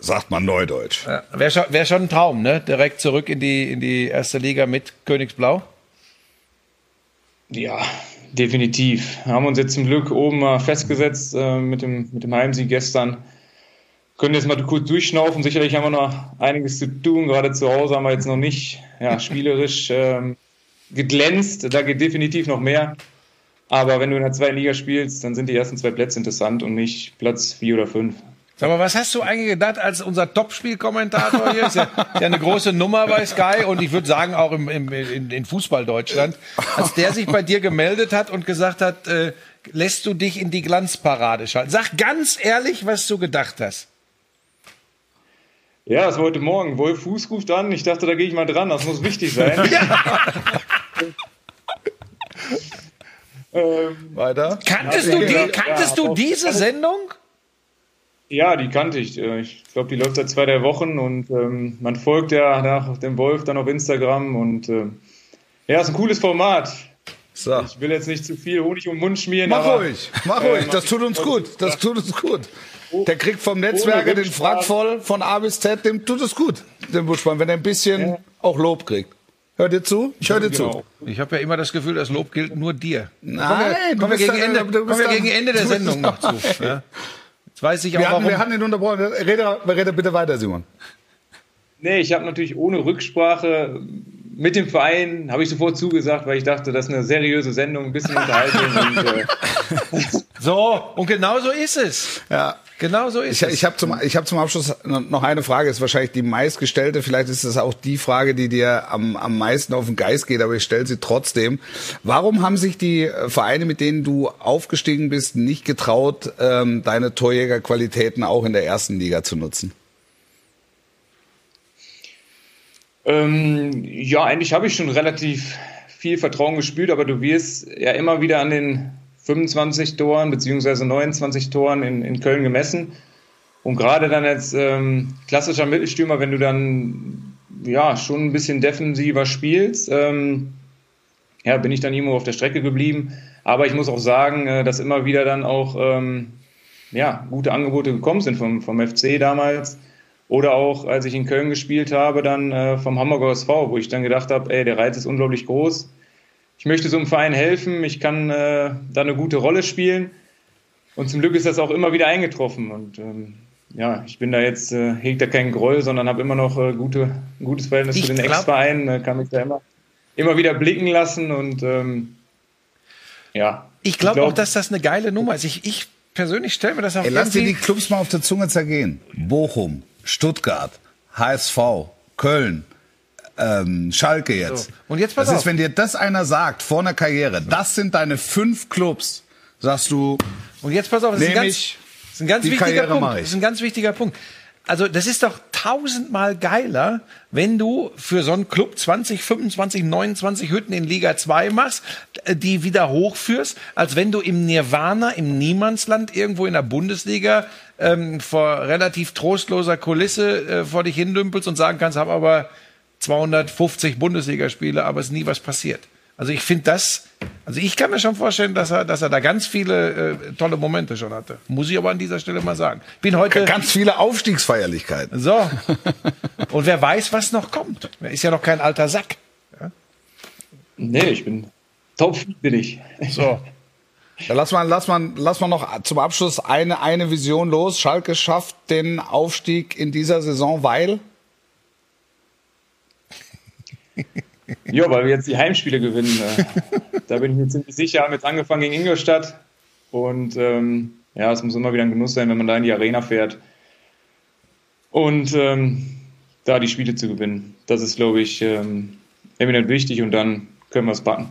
Sagt man neudeutsch. Ja. Wäre schon, wär schon ein Traum, ne? Direkt zurück in die, in die erste Liga mit Königsblau. Ja, definitiv. Haben uns jetzt zum Glück oben mal festgesetzt äh, mit, dem, mit dem Heimsieg gestern. Können jetzt mal kurz durchschnaufen. Sicherlich haben wir noch einiges zu tun. Gerade zu Hause haben wir jetzt noch nicht ja, spielerisch ähm, geglänzt. Da geht definitiv noch mehr. Aber wenn du in der zweiten Liga spielst, dann sind die ersten zwei Plätze interessant und nicht Platz vier oder fünf. Sag mal, was hast du eigentlich gedacht, als unser Topspielkommentator hier ist ja, ja eine große Nummer bei Sky und ich würde sagen auch im, im, in, in Fußball Deutschland, als der sich bei dir gemeldet hat und gesagt hat, äh, lässt du dich in die Glanzparade schalten? Sag ganz ehrlich, was du gedacht hast. Ja, das war heute Morgen. Wolf Fuß ruft an. Ich dachte, da gehe ich mal dran. Das muss wichtig sein. ähm, Weiter? Kanntest du, die, kanntest ja, du diese Sendung? Ja, die kannte ich. Äh, Ich glaube, die läuft seit zwei, drei Wochen und ähm, man folgt ja nach dem Wolf dann auf Instagram und ähm, ja, ist ein cooles Format. So. Ich will jetzt nicht zu viel Honig um den Mund schmieren, Mach aber ruhig, mach äh, ruhig, mach das tut uns gut, das tut uns gut. Der kriegt vom Netzwerker den. Frack voll, von A bis Z, dem tut es gut, dem Buschmann, wenn er ein bisschen auch Lob kriegt. Hört ihr zu? Ich höre dir Genau. zu. Ich habe ja immer das Gefühl, das Lob gilt nur dir. Nein, du Kommen wir bist gegen Ende, wir gegen Ende der Sendung noch zu. Ja. Jetzt weiß ich auch, Wir hatten, warum. wir hatten ihn unterbrochen. Rede, rede bitte weiter, Simon. Nee, ich habe natürlich ohne Rücksprache mit dem Verein, habe ich sofort zugesagt, weil ich dachte, das ist eine seriöse Sendung, ein bisschen Unterhaltung. und, äh, So, und genau so ist es. Ja. Genau so ist Ich, es. ich habe zum, ich hab zum Abschluss noch eine Frage, ist wahrscheinlich die meistgestellte, vielleicht ist das auch die Frage, die dir am, am meisten auf den Geist geht, aber ich stelle sie trotzdem. Warum haben sich die äh, Vereine, mit denen du aufgestiegen bist, nicht getraut, ähm, deine Torjägerqualitäten auch in der ersten Liga zu nutzen? Ähm, ja, eigentlich habe ich schon relativ viel Vertrauen gespielt, aber du wirst ja immer wieder an den 25 Toren beziehungsweise 29 Toren in, in Köln gemessen. Und gerade dann als ähm, klassischer Mittelstürmer, wenn du dann ja schon ein bisschen defensiver spielst, ähm, ja, bin ich dann irgendwo auf der Strecke geblieben. Aber ich muss auch sagen, äh, dass immer wieder dann auch ähm, ja, gute Angebote gekommen sind vom, vom FC damals. Oder auch, als ich in Köln gespielt habe, dann äh, vom Hamburger SV, wo ich dann gedacht habe, ey, der Reiz ist unglaublich groß. Ich möchte so einem Verein helfen, ich kann äh, da eine gute Rolle spielen. Und zum Glück ist das auch immer wieder eingetroffen. Und ähm, ja, ich bin da jetzt, äh, hegt da keinen Groll, sondern habe immer noch äh, gute, ein gutes Verhältnis Ich zu den Ex-Vereinen, äh, kann mich da immer, immer wieder blicken lassen. Und ähm, ja. ich glaube glaub- auch, dass das eine geile Nummer ist. Ich, ich persönlich stelle mir das auch Ey, lass dir die. Clubs mal auf der Zunge zergehen. Bochum, Stuttgart, HSV, Köln, ähm, Schalke jetzt. So, und jetzt pass das auf. ist, wenn dir das einer sagt vor einer Karriere, das sind deine fünf Clubs, sagst du, Und jetzt pass auf, das ist ein ganz, ist ein ganz wichtiger Karriere Punkt. Das ist ein ganz wichtiger Punkt. Also das ist doch tausendmal geiler, wenn du für so einen Club 20, 25, 29 Hütten in Liga 2 machst, die wieder hochführst, als wenn du im Nirvana, im Niemandsland irgendwo in der Bundesliga ähm, vor relativ trostloser Kulisse äh, vor dich hindümpelst und sagen kannst, habe aber 250 Bundesligaspiele, aber es ist nie was passiert. Also ich finde das, also ich kann mir schon vorstellen, dass er, dass er da ganz viele äh, tolle Momente schon hatte. Muss ich aber an dieser Stelle mal sagen. Bin heute ganz viele Aufstiegsfeierlichkeiten. so. Und wer weiß, was noch kommt. Er ist ja noch kein alter Sack. Nee, ich bin top bin ich. So. Ja, lass mal, lass mal, lass mal noch zum Abschluss eine, eine Vision los. Schalke schafft den Aufstieg in dieser Saison, weil Ja, weil wir jetzt die Heimspiele gewinnen. äh, da bin ich mir ziemlich sicher. Haben jetzt angefangen gegen Ingolstadt. Und ähm, ja, es muss immer wieder ein Genuss sein, wenn man da in die Arena fährt. Und ähm, da die Spiele zu gewinnen. Das ist, glaube ich, ähm, eminent wichtig und dann können wir es packen.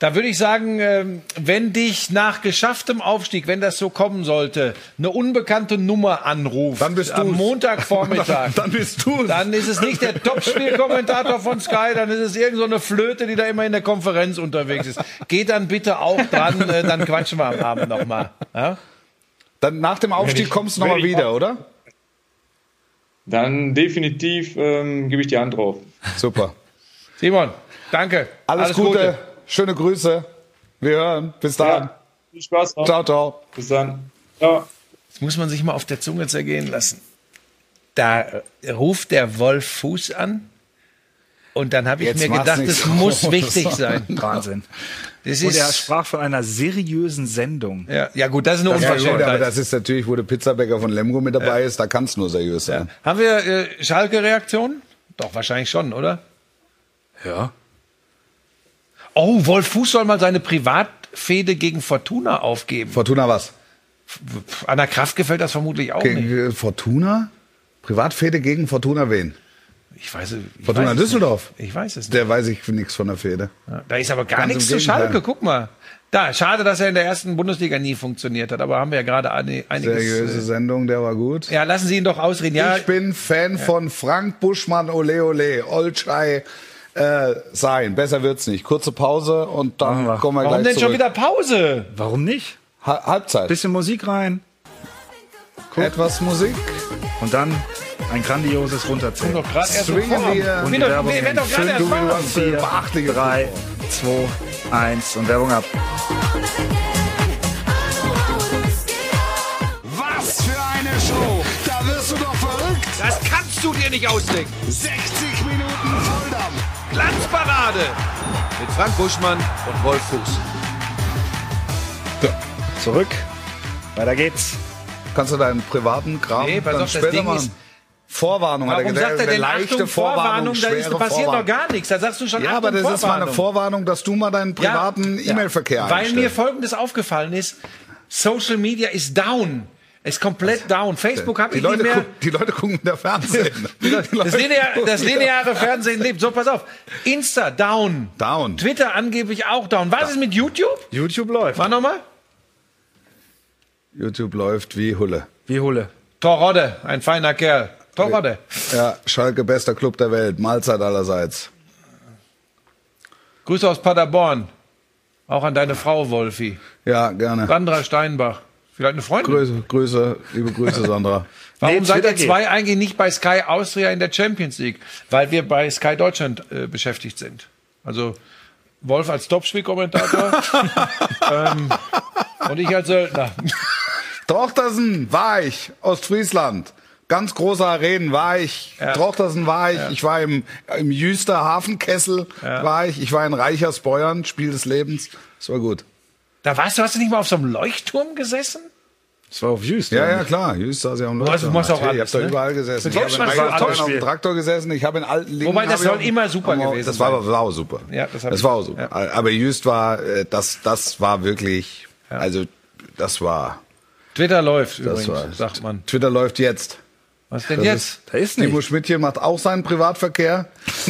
Da würde ich sagen, ähm, wenn dich nach geschafftem Aufstieg, wenn das so kommen sollte, eine unbekannte Nummer anruft, Dann bist am du's. Montagvormittag, dann bist du dann ist es nicht der Topspielkommentator von Sky, dann ist es irgend so eine Flöte, die da immer in der Konferenz unterwegs ist. Geht dann bitte auch dran, äh, dann quatschen wir am Abend nochmal. Ja? Dann nach dem Aufstieg ich- kommst du nochmal wieder, oder? Dann definitiv ähm, gebe ich die Hand drauf. Super. Simon, danke. Alles, Gute. Schöne Grüße. Wir hören. Bis dann. Ja, viel Spaß noch. Ciao, ciao. Bis dann. Ciao. Das muss man sich mal auf der Zunge zergehen lassen. Da ruft der Wolf Fuß an. Und dann habe ich Jetzt mir gedacht, es so. muss wichtig sein. Wahnsinn. Das Und er sprach von einer seriösen Sendung. ja, ja gut, das ist eine Ja, gut, aber Unverschämtheit. das ist natürlich, wo der Pizzabäcker von Lemgo mit dabei ist, da kann es nur seriös sein. Haben wir äh, Schalke-Reaktionen? Doch, wahrscheinlich schon, oder? Ja. Oh, Wolf Fuß soll mal seine Privatfehde gegen Fortuna aufgeben. Fortuna was? An der Kraft gefällt das vermutlich auch nicht. Gegen äh, Fortuna? Privatfehde gegen Fortuna wen? Ich weiß, es- ich Fortuna weiß Düsseldorf. Nicht. Ich weiß es nicht. Der weiß ich nichts von der Fehde. Ja, Da ist aber gar Ganz nichts zu. Schalke. Guck mal. Da, schade, dass er in der ersten Bundesliga nie funktioniert hat. Aber haben wir ja gerade eine- einiges. Seriöse Äh, Sendung, der war gut. ja, lassen Sie ihn doch ausreden. Ja, Ich bin Fan von Frank Buschmann, ole ole, Olschei äh, sein. Besser wird's nicht. Kurze Pause und dann Machen wir. kommen wir warum gleich denn schon zurück. wieder Pause? Warum nicht? Ha Halbzeit. Bisschen Musik rein Etwas Musik. und dann ein grandioses Runterzählen. doch gerade erst Swingen vor. wir. Die doch- Werbung wir werden doch in gerade erst vier, Beachtliche drei, zwei, eins und Werbung ab. Was für eine Show. Da wirst du doch verrückt. Das kannst du dir nicht ausdenken. 60 Minuten Volldampf. Glanzparade mit Frank Buschmann und Wolf Fuß. Zurück. Weiter geht's. Kannst du deinen privaten Kram Nee, dann auf, später machen? Vorwarnung hat er Warum gesagt. sagt er denn leichte Achtung, Vorwarnung? Da ist, passiert Vorwarnung. gar nichts. Da sagst du schon Ja, Achtung, aber das ist mal eine Vorwarnung. Vorwarnung, dass du mal deinen privaten Ja, E-Mail-Verkehr ja. Weil mir einstellst. Folgendes aufgefallen ist. Social Media ist down. Ist komplett down. Facebook habe die, ich nicht Leute mehr. gucken, die Leute gucken wieder Fernsehen. Die Das, Leute linear, gucken das lineare Fernsehen lebt. So, pass auf. Insta down. Down. Twitter angeblich auch down. Was ist mit YouTube? YouTube läuft. War nochmal? YouTube läuft wie Hulle. Wie Hulle. Torrodde, ein feiner Kerl. Torrodde. Ja, Schalke bester Club der Welt. Mahlzeit allerseits. Grüße aus Paderborn. Auch an deine Frau, Wolfi. Ja, gerne. Sandra Steinbach. Vielleicht eine Freundin? Grüße, Grüße, liebe Grüße, Sandra. Warum Nee, seid ihr zwei eigentlich nicht bei Sky Austria in der Champions League? Weil wir bei Sky Deutschland äh, beschäftigt sind. Also Wolf als Topspielkommentator ähm, und ich als Söldner. Trochtersen war ich, Ostfriesland. Ganz große Arenen war ich. Ja. Trochtersen war ich. Ich war im, im Jüster Hafenkessel war ich. Ich war in Reichersbeuern, Spiel des Lebens. Das war gut. Da warst du, hast du nicht mal auf so einem Leuchtturm gesessen? Das war auf Jüst. Ja, ja, nicht? klar. Jüster ist ja am du machst auch Ich habe alles, da ne? überall gesessen. Ich Für habe in alles auf dem. Traktor gesessen. Ich habe in alten Lingen. Wobei, das ich soll auch- immer super gewesen Das war, sein. aber- war auch super. Ja, das das ich- war auch super. ja. Aber Jüst war, äh, das, das war wirklich, also, das war, Twitter läuft das übrigens, war, sagt man. Twitter läuft jetzt. Was denn Das jetzt? ist- Da ist Timo nicht. Schmidtchen macht auch seinen Privatverkehr.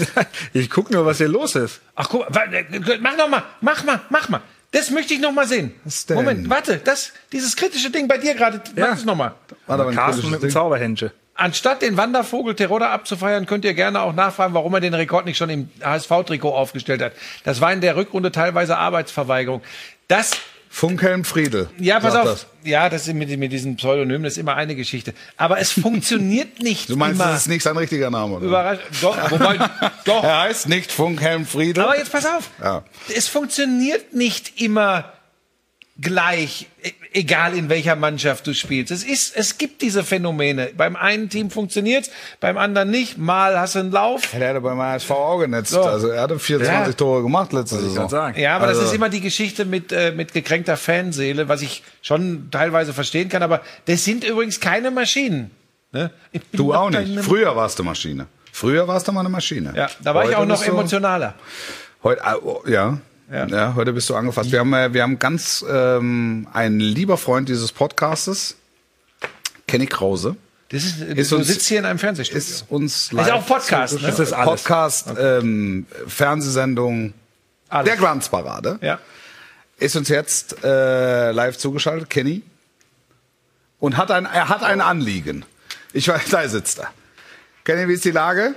Ich guck nur, was hier los ist. Ach guck, mal, äh, mach noch mal, mach mal, mach mal. Das möchte ich noch mal sehen. Was denn? Moment, warte, das, dieses kritische Ding bei dir gerade, Ja. mach es noch mal. Aber Carsten mit dem. Zauberhändchen. Anstatt den Wandervogel Terodde abzufeiern, könnt ihr gerne auch nachfragen, warum er den Rekord nicht schon im HSV-Trikot aufgestellt hat. Das war in der Rückrunde teilweise Arbeitsverweigerung. Das, Funkhelm Friedel. ja, pass auf. das. Ja, das ist mit, mit diesem Pseudonym, das ist immer eine Geschichte. Aber es funktioniert nicht Du meinst, immer. das ist nicht sein richtiger Name, oder? Überrasch doch, wobei, doch. Er heißt nicht Funkhelm Friedel. Aber jetzt pass auf. Ja. Es funktioniert nicht immer gleich, e- egal in welcher Mannschaft du spielst. Es ist, es gibt diese Phänomene. Beim einen Team funktioniert's, beim anderen nicht. Mal hast du einen Lauf. Er hatte beim HSV auch genetzt. So. Also er hatte 24 Ja. Tore gemacht letzte Ich Saison. Ja, aber das Also- ist immer die Geschichte mit, äh, mit gekränkter Fanseele, was ich schon teilweise verstehen kann. Aber das sind übrigens keine Maschinen. Ne? Ich Du auch nicht. Früher warst du Maschine. Früher warst du mal eine Maschine. Ja, da war ich Heute auch noch emotionaler. Heute, ja. Ja. ja. heute bist du angefasst. Wir haben, äh, wir haben ganz ähm, ein lieber Freund dieses Podcastes, Kenny Krause, Das ist, Ist du uns- sitzt hier in einem Fernsehstudio. ist uns ist auch Podcast, ne? Das ist alles. Podcast, ähm, Fernsehsendung Alles. der Glanzparade. Ja. Ist uns jetzt äh, live zugeschaltet, Kenny. Und hat ein, er hat ein Anliegen. Ich weiß, da sitzt er. Kenny, wie ist die Lage?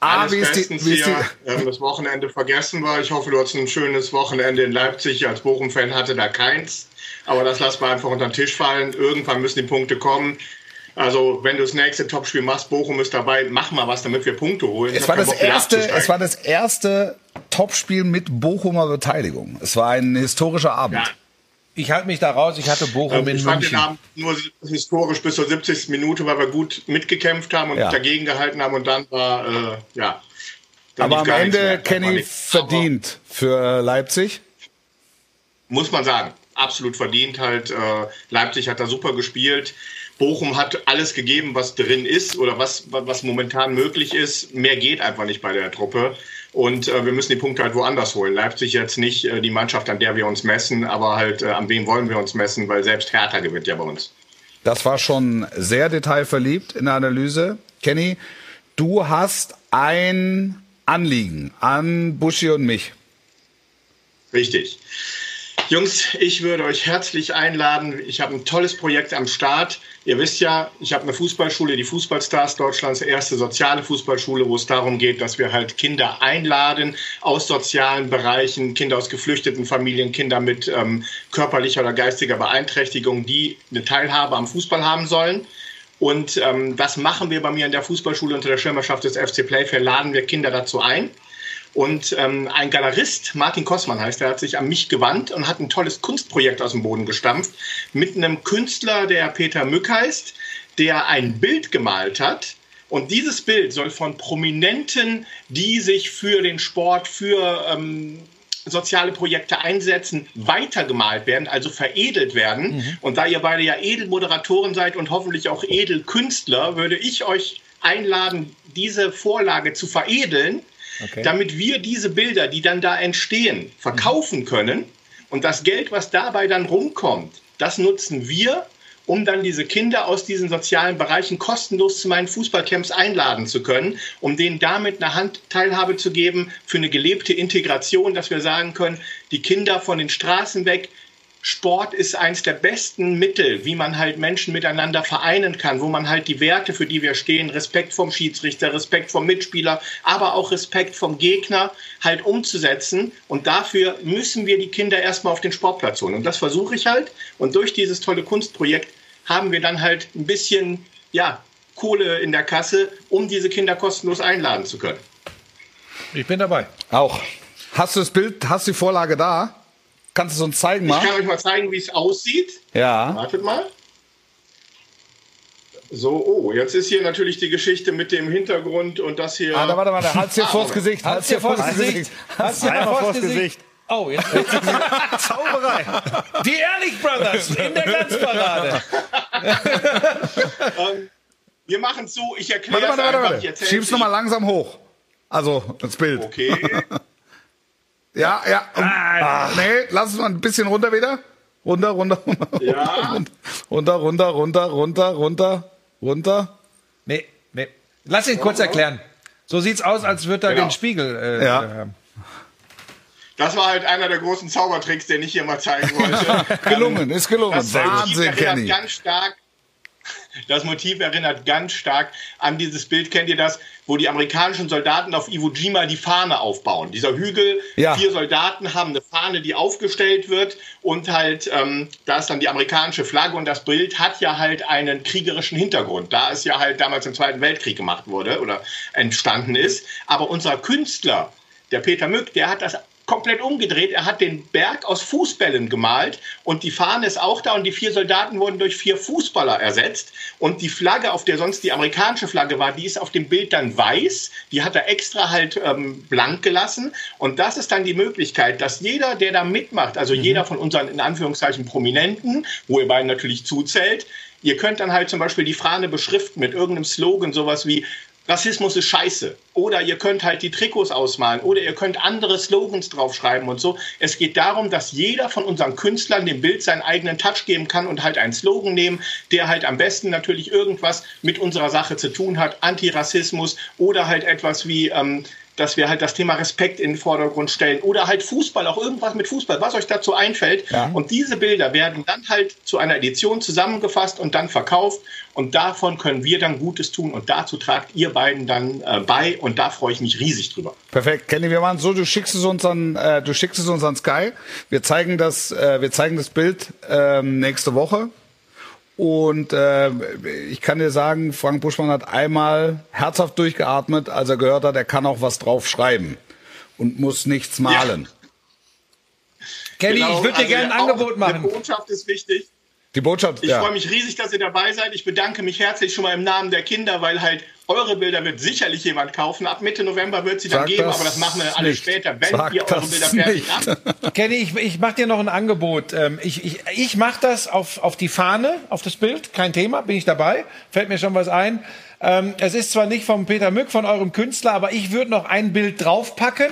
A, Alles wie ist die, wie ist die, hier. Ähm, das Wochenende vergessen war. Ich hoffe, du hast ein schönes Wochenende in Leipzig. Als Bochum-Fan hatte da keins. Aber das lassen wir einfach unter den Tisch fallen. Irgendwann müssen die Punkte kommen. Also, wenn du das nächste Topspiel machst, Bochum ist dabei, mach mal was, damit wir Punkte holen. Ich Es war, das Bock, erste, es war das erste Topspiel mit Bochumer Beteiligung. Es war ein historischer Abend. Ja. Ich halte mich da raus, ich hatte Bochum Ähm, in ich fand München. den Abend nur historisch bis zur 70. Minute, weil wir gut mitgekämpft haben und Ja. dagegen gehalten haben und dann war, äh, ja. dann Aber am Ende, Kenny, nichts. Aber verdient für Leipzig. Muss man sagen, absolut verdient halt. Äh, Leipzig hat da super gespielt. Bochum hat alles gegeben, was drin ist oder was, was momentan möglich ist. Mehr geht einfach nicht bei der Truppe. Und äh, wir müssen die Punkte halt woanders holen. Leipzig jetzt nicht äh, die Mannschaft, an der wir uns messen, aber halt äh, an wem wollen wir uns messen, weil selbst Hertha gewinnt ja bei uns. Das war schon sehr detailverliebt in der Analyse. Kenny, du hast ein Anliegen an Buschi und mich. Richtig. Jungs, ich würde euch herzlich einladen. Ich habe ein tolles Projekt am Start. Ihr wisst ja, ich habe eine Fußballschule, die Fußballstars Deutschlands erste soziale Fußballschule, wo es darum geht, dass wir halt Kinder einladen aus sozialen Bereichen, Kinder aus geflüchteten Familien, Kinder mit ähm, körperlicher oder geistiger Beeinträchtigung, die eine Teilhabe am Fußball haben sollen. Und ähm, das machen wir bei mir in der Fußballschule unter der Schirmerschaft des FC Playfair, laden wir Kinder dazu ein. Und ähm, ein Galerist, Martin Kossmann heißt, der hat sich an mich gewandt und hat ein tolles Kunstprojekt aus dem Boden gestampft mit einem Künstler, der Peter Mück heißt, der ein Bild gemalt hat. Und dieses Bild soll von Prominenten, die sich für den Sport, für ähm, soziale Projekte einsetzen, weitergemalt werden, also veredelt werden. Und da ihr beide ja Edelmoderatoren seid und hoffentlich auch Edelkünstler, würde ich euch einladen, diese Vorlage zu veredeln, damit wir diese Bilder, die dann da entstehen, verkaufen können. Und das Geld, was dabei dann rumkommt, das nutzen wir, um dann diese Kinder aus diesen sozialen Bereichen kostenlos zu meinen Fußballcamps einladen zu können, um denen damit eine Handteilhabe zu geben für eine gelebte Integration, dass wir sagen können, die Kinder von den Straßen weg, Sport ist eins der besten Mittel, wie man halt Menschen miteinander vereinen kann, wo man halt die Werte, für die wir stehen, Respekt vom Schiedsrichter, Respekt vom Mitspieler, aber auch Respekt vom Gegner halt umzusetzen. Und dafür müssen wir die Kinder erstmal auf den Sportplatz holen. Und das versuche ich halt. Und durch dieses tolle Kunstprojekt haben wir dann halt ein bisschen, ja, Kohle in der Kasse, um diese Kinder kostenlos einladen zu können. Ich bin dabei. Auch. Hast du das Bild, hast du die Vorlage da? Kannst du es uns zeigen Ich mal? kann euch mal zeigen, wie es aussieht. Ja. Wartet mal. So, oh, jetzt ist hier natürlich die Geschichte mit dem Hintergrund und das hier. Ah, da, warte, warte, halt's dir vors Gesicht. Halt's dir vors Gesicht. Halt's dir Einmal vors Gesicht. Gesicht. Oh, jetzt Zauberei. die Ehrlich Brothers in der Glanzparade. Ähm, wir machen es so, ich erkläre Warte, es warte, warte, einfach. warte. Ich erzähl's Schieb's nochmal langsam hoch. Also, das Bild. Okay. Ja, ja. Und, ah, nee, lass es mal ein bisschen runter wieder. Runter, runter, runter. Ja. Runter, runter, runter, runter, runter, runter. Nee, nee. Lass ihn kurz erklären. So sieht's aus, als würde er Genau. den Spiegel. Äh, Ja. äh, haben. Das war halt einer der großen Zaubertricks, den ich hier mal zeigen wollte. Gelungen, ist gelungen. Das Motiv Wahnsinn, erinnert Kenny. ganz stark. Das Motiv erinnert ganz stark an dieses Bild. Kennt ihr das, wo die amerikanischen Soldaten auf Iwo Jima die Fahne aufbauen? Dieser Hügel, Ja. vier Soldaten haben eine Fahne, die aufgestellt wird und halt ähm, da ist dann die amerikanische Flagge und das Bild hat ja halt einen kriegerischen Hintergrund, da es ja halt damals im Zweiten Weltkrieg gemacht wurde oder entstanden ist. Aber unser Künstler, der Peter Mück, der hat das komplett umgedreht. Er hat den Berg aus Fußbällen gemalt und die Fahne ist auch da und die vier Soldaten wurden durch vier Fußballer ersetzt. Und die Flagge, auf der sonst die amerikanische Flagge war, die ist auf dem Bild dann weiß. Die hat er extra halt ähm, blank gelassen. Und das ist dann die Möglichkeit, dass jeder, der da mitmacht, also jeder von unseren in Anführungszeichen Prominenten, wo ihr beiden natürlich zuzählt, ihr könnt dann halt zum Beispiel die Fahne beschriften mit irgendeinem Slogan, sowas wie Rassismus ist scheiße. Oder ihr könnt halt die Trikots ausmalen oder ihr könnt andere Slogans draufschreiben und so. Es geht darum, dass jeder von unseren Künstlern dem Bild seinen eigenen Touch geben kann und halt einen Slogan nehmen, der halt am besten natürlich irgendwas mit unserer Sache zu tun hat. Antirassismus oder halt etwas wie ähm, dass wir halt das Thema Respekt in den Vordergrund stellen oder halt Fußball, auch irgendwas mit Fußball, was euch dazu einfällt. Ja. Und diese Bilder werden dann halt zu einer Edition zusammengefasst und dann verkauft. Und davon können wir dann Gutes tun. Und dazu tragt ihr beiden dann äh, bei. Und da freue ich mich riesig drüber. Perfekt. Kenny, wir machen so, du schickst es uns an, äh, du schickst es uns an Sky. Wir zeigen das, äh, wir zeigen das Bild ähm, nächste Woche. Und äh, ich kann dir sagen, Frank Buschmann hat einmal herzhaft durchgeatmet, als er gehört hat, er kann auch was drauf schreiben und muss nichts malen. Kenny, Genau, ich würde dir also gerne ein Angebot machen. Die Botschaft ist wichtig. Die Botschaft, Ich ja. freue mich riesig, dass ihr dabei seid. Ich bedanke mich herzlich schon mal im Namen der Kinder, weil halt eure Bilder wird sicherlich jemand kaufen. Ab Mitte November wird sie dann Sag geben, aber das machen wir alles nicht. später, wenn Sag ihr eure Bilder fertig habt. Kenny, ich, ich mache dir noch ein Angebot. Ähm, Ich, ich, ich mache das auf, auf die Fahne, auf das Bild, kein Thema, bin ich dabei. Fällt mir schon was ein. Ähm, Es ist zwar nicht vom Peter Mück, von eurem Künstler, aber ich würde noch ein Bild draufpacken.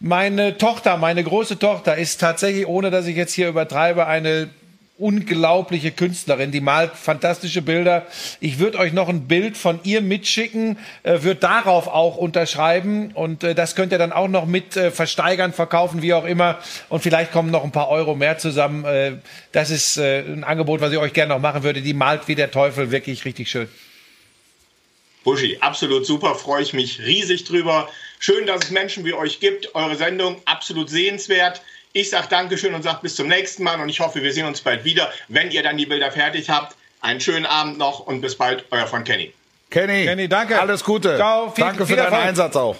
Meine Tochter, meine große Tochter ist tatsächlich, ohne dass ich jetzt hier übertreibe, eine unglaubliche Künstlerin, die malt fantastische Bilder. Ich würde euch noch ein Bild von ihr mitschicken, äh, würde darauf auch unterschreiben und äh, das könnt ihr dann auch noch mit äh, versteigern, verkaufen, wie auch immer. Und vielleicht kommen noch ein paar Euro mehr zusammen. Äh, das ist äh, ein Angebot, was ich euch gerne noch machen würde. Die malt wie der Teufel, wirklich richtig schön. Buschi, absolut super, freue ich mich riesig drüber. Schön, dass es Menschen wie euch gibt. Eure Sendung absolut sehenswert. Ich sage Dankeschön und sage bis zum nächsten Mal und ich hoffe, wir sehen uns bald wieder, wenn ihr dann die Bilder fertig habt. Einen schönen Abend noch und bis bald, euer von Kenny. Kenny, Kenny, danke. Alles Gute. Ciao, viel- danke für viel deinen Erfolg. Einsatz auch.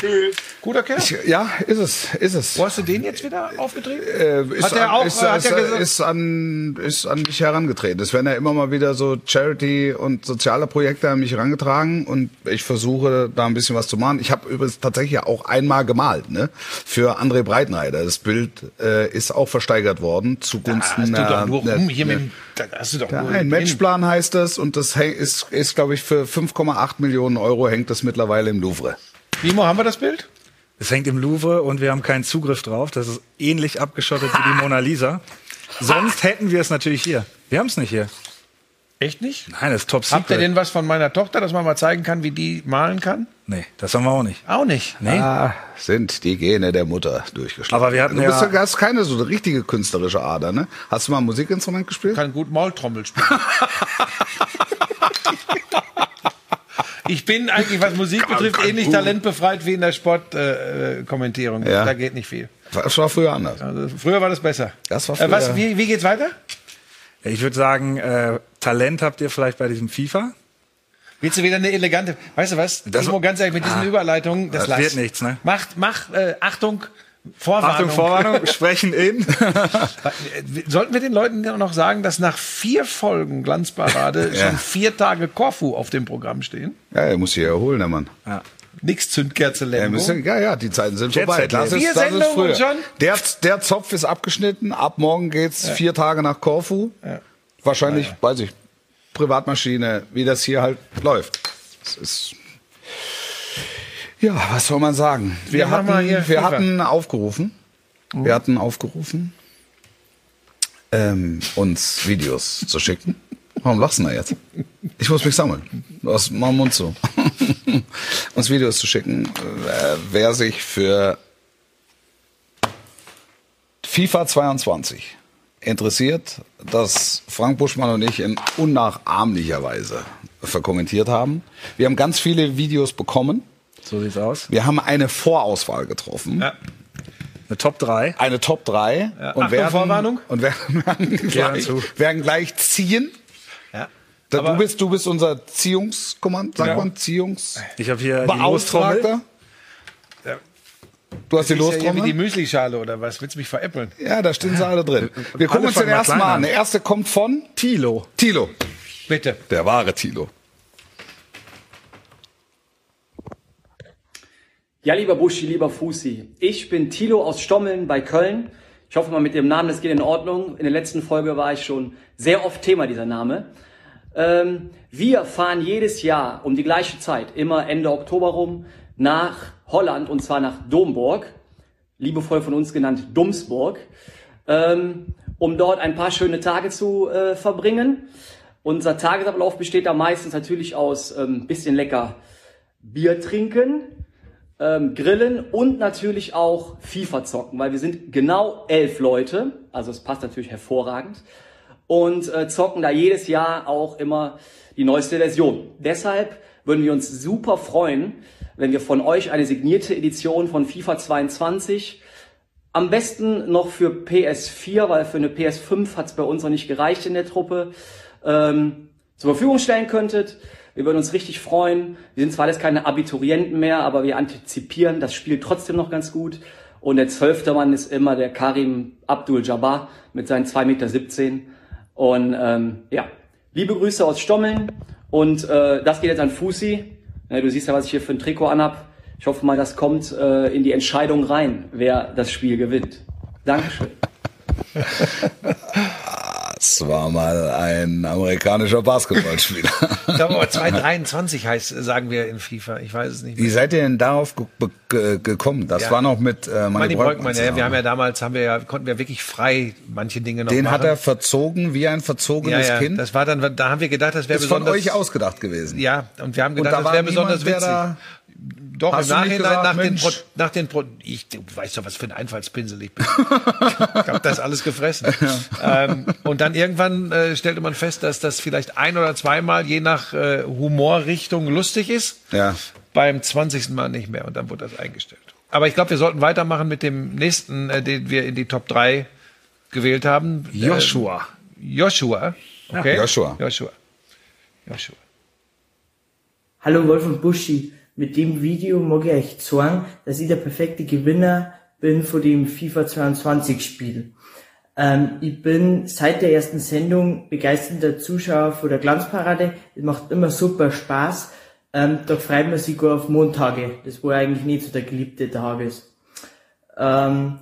Tschüss. Guter Kerl. Ja, ist es, ist es. Wo hast du den jetzt wieder aufgetrieben? Äh, ist, Hat er an, auch, ist, äh, hat ist, er gesagt- ist, an, ist an mich herangetreten. Es werden ja immer mal wieder so Charity- und soziale Projekte an mich herangetragen und ich versuche da ein bisschen was zu machen. Ich habe übrigens tatsächlich ja auch einmal gemalt, ne? Für André Breitenreiter. Das Bild äh, ist auch versteigert worden zugunsten Hast du einer- doch nur rum hier mit dem, da hast du doch nur ein. Matchplan heißt das und das ist, ist glaube ich, für 5,8 Millionen Euro hängt das mittlerweile im Louvre. Mimo, haben wir das Bild? Es hängt im Louvre und wir haben keinen Zugriff drauf. Das ist ähnlich abgeschottet wie die Mona Lisa. Sonst hätten wir es natürlich hier. Wir haben es nicht hier. Echt nicht? Nein, das ist top Habt ihr secret. denn was von meiner Tochter, dass man mal zeigen kann, wie die malen kann? Nee, das haben wir auch nicht. Auch nicht. Nee. Ah, sind die Gene der Mutter durchgeschlagen. Aber wir hatten du bist ja- ja, hast keine so richtige künstlerische Ader, ne? Hast du mal ein Musikinstrument gespielt? Kann gut Maultrommel spielen. ich bin eigentlich, was Musik betrifft, ähnlich talentbefreit wie in der Sportkommentierung. Äh. Ja. Da geht nicht viel. Das war früher anders. Also, früher war das besser. Das war Äh, was, früher- wie, wie geht's weiter? Ich würde sagen, äh, Talent habt ihr vielleicht bei diesem FIFA. Willst du wieder eine elegante, weißt du was? Das- Timo, ganz ehrlich, mit diesen Überleitungen, das, das wird nichts, ne? Mach, mach, äh, Achtung, Vorwarnung. Achtung, Vorwarnung, sprechen in. Sollten wir den Leuten noch sagen, dass nach vier Folgen Glanzparade Ja. schon vier Tage Korfu auf dem Programm stehen? Ja, er muss sich erholen, der Mann. Nix Zündkerze Er Lemgo. ja, ja, die Zeiten sind Jet vorbei. Das ist, das ist früher. schon? Der, der Zopf ist abgeschnitten. Ab morgen geht's vier Tage nach Korfu. Wahrscheinlich, weiß ich, Privatmaschine, wie das hier halt läuft. Das ist ja, was soll man sagen? Wir, mach hatten, wir FIFA. hatten aufgerufen, wir hatten aufgerufen, ähm, uns Videos zu schicken. Warum lachst du denn da jetzt? Ich muss mich sammeln. Mal den Mund zu. uns Videos zu schicken, äh, wer sich für FIFA 22 interessiert, dass Frank Buschmann und ich in unnachahmlicher Weise verkommentiert haben. Wir haben ganz viele Videos bekommen. So sieht's aus. Wir haben eine Vorauswahl getroffen. Ja. Eine Top 3. Eine Top 3. Und Achtung, werden, Vorwarnung. Und werden, werden, gleich, werden gleich ziehen. Ja. Da, du, bist, du bist unser Ziehungskommand, sagt Ja. man, Ziehungs... Ich habe hier die Lostrommel. Beauftragter. Du hast die Ist ja hier wie Lostrommel? die Müslischale oder was? Willst du mich veräppeln? Ja, da stehen sie alle drin. Wir gucken uns den ersten mal an. an. Der erste kommt von Tilo. Tilo. Bitte. Der wahre Tilo. Ja, lieber Buschi, lieber Fusi, ich bin Thilo aus Stommeln bei Köln. Ich hoffe mal mit dem Namen, das geht in Ordnung. In der letzten Folge war ich schon sehr oft Thema dieser Name. Ähm, wir fahren jedes Jahr um die gleiche Zeit, immer Ende Oktober rum, nach Holland und zwar nach Domburg, liebevoll von uns genannt Dumsburg, ähm, um dort ein paar schöne Tage zu äh, verbringen. Unser Tagesablauf besteht da meistens natürlich aus ähm, bisschen lecker Bier trinken, ähm, grillen und natürlich auch FIFA zocken, weil wir sind genau elf Leute, also es passt natürlich hervorragend und äh, zocken da jedes Jahr auch immer die neueste Version. Deshalb würden wir uns super freuen, wenn wir von euch eine signierte Edition von FIFA 22 am besten noch für PS4, weil für eine PS5 hat es bei uns noch nicht gereicht in der Truppe, ähm, zur Verfügung stellen könntet. Wir würden uns richtig freuen. Wir sind zwar alles keine Abiturienten mehr, aber wir antizipieren das Spiel trotzdem noch ganz gut. Und der zwölfte Mann ist immer der Karim Abdul Jabbar mit seinen 2,17 Meter. Und ähm, ja, liebe Grüße aus Stommeln. Und äh, das geht jetzt an Fusi. Ja, du siehst ja, was ich hier für ein Trikot anhab. Ich hoffe mal, das kommt äh, in die Entscheidung rein, wer das Spiel gewinnt. Dankeschön. Das war mal ein amerikanischer Basketballspieler. Ich glaube aber 223 heißt, sagen wir in FIFA. Ich weiß es nicht mehr. Wie seid ihr denn darauf ge ge gekommen? Das Ja. war noch mit äh, Manni Breukmann. Ja, wir haben ja damals, haben wir ja, konnten wir wirklich frei manche Dinge noch Den machen. hat er verzogen wie ein ja, verzogenes ja, Kind. Das war dann, da haben wir gedacht, das wäre ist von besonders. euch ausgedacht gewesen. Ja, und wir haben gedacht, da das wäre besonders witzig. Doch, Hast im Nachhinein, gesagt, nach, den Mensch? Pro, nach den Pro, ich, du weißt doch, was für ein Einfallspinsel ich bin. ich habe das alles gefressen. ähm, und dann irgendwann äh, stellte man fest, dass das vielleicht ein oder zweimal, je nach äh, Humorrichtung, lustig ist. Ja. Beim 20. Mal nicht mehr und dann wurde das eingestellt. Aber ich glaube, wir sollten weitermachen mit dem nächsten, äh, den wir in die Top 3 gewählt haben. Joshua. Äh, Joshua. Okay. Joshua. Joshua. Joshua. Hallo Wolf und Buschi. Mit dem Video mag ich euch sagen, dass ich der perfekte Gewinner bin von dem FIFA 22 Spiel. Ähm, ich bin seit der ersten Sendung begeisterter Zuschauer von der Glanzparade. Es macht immer super Spaß. Ähm, da freut man sich gar auf Montage. Das war eigentlich nicht so der geliebte Tag ist. Ähm,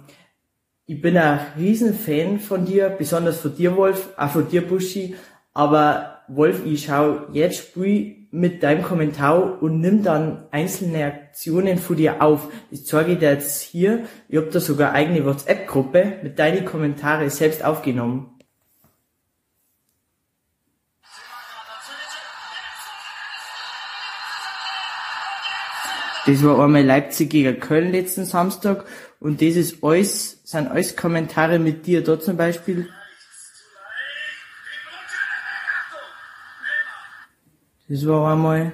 ich bin ein riesen Fan von dir, besonders von dir, Wolf, auch von dir, Buschi. Aber Wolf, ich schau jetzt Spiel mit deinem Kommentar und nimm dann einzelne Aktionen von dir auf. Das zeige ich dir jetzt hier. Ich hab da sogar eigene WhatsApp-Gruppe mit deinen Kommentare selbst aufgenommen. Das war einmal Leipzig gegen Köln letzten Samstag und das ist alles, sind alles Kommentare mit dir da zum Beispiel. Das war einmal.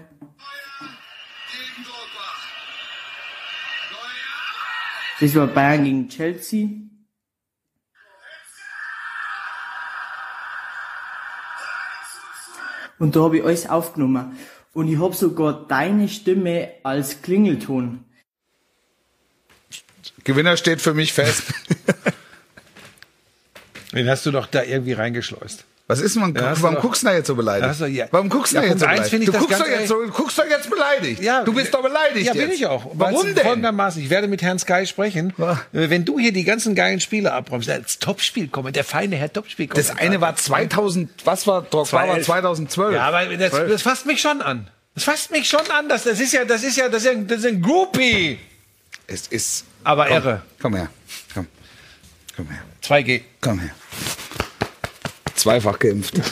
Das war Bayern gegen Chelsea. Und da habe ich alles aufgenommen. Und ich habe sogar deine Stimme als Klingelton. Gewinner steht für mich fest. Den hast du doch da irgendwie reingeschleust. Was ist man? Ja, warum guckst du da jetzt so beleidigt? Du- ja. Warum guckst du Ja, da jetzt so beleidigt? du, guckst doch jetzt so, guckst doch jetzt beleidigt. Ja, du bist doch beleidigt Ja, jetzt. bin ich auch. Warum denn? Folgendermaßen, ich werde mit Herrn Sky sprechen. Ja. Äh, Wenn du hier die ganzen geilen Spiele abräumst, als Topspiel kommen, der feine Herr Topspiel kommt. Das eine war 2000, was war Drogba war 2011. 2012. Ja, aber das, das fasst mich schon an. Das fasst mich schon an. Das, das ist ja, das ist ja, das ist ja, das ist ein Groupie. Es ist. Aber komm, irre. Komm her. Komm. Komm her. 2G. Komm her. Zweifach geimpft.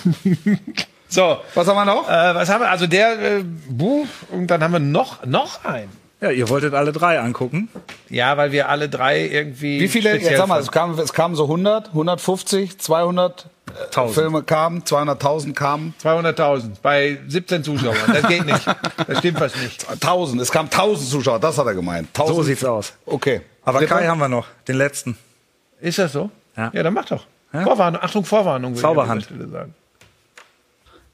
So. Was haben wir noch? Äh, was haben wir? Also der, äh, Buh, und dann haben wir noch, noch einen. Ja, ihr wolltet alle drei angucken. Ja, weil wir alle drei irgendwie. Wie viele, jetzt sag mal, es kamen, es kamen so 100, 150, 200 äh, 1000. Filme kamen, 200.000 kamen. 200.000 bei 17 Zuschauern. Das geht nicht. Das stimmt was nicht. 1000, es kamen 1000 Zuschauer, das hat er gemeint. 1000. So sieht's aus. Okay. Aber? Kai haben wir noch, den letzten. Ist das so? Ja. Ja, dann mach doch. Ja? Vorwarnung. Achtung, Vorwarnung. würde ich an Zauberhand. dieser Stelle sagen.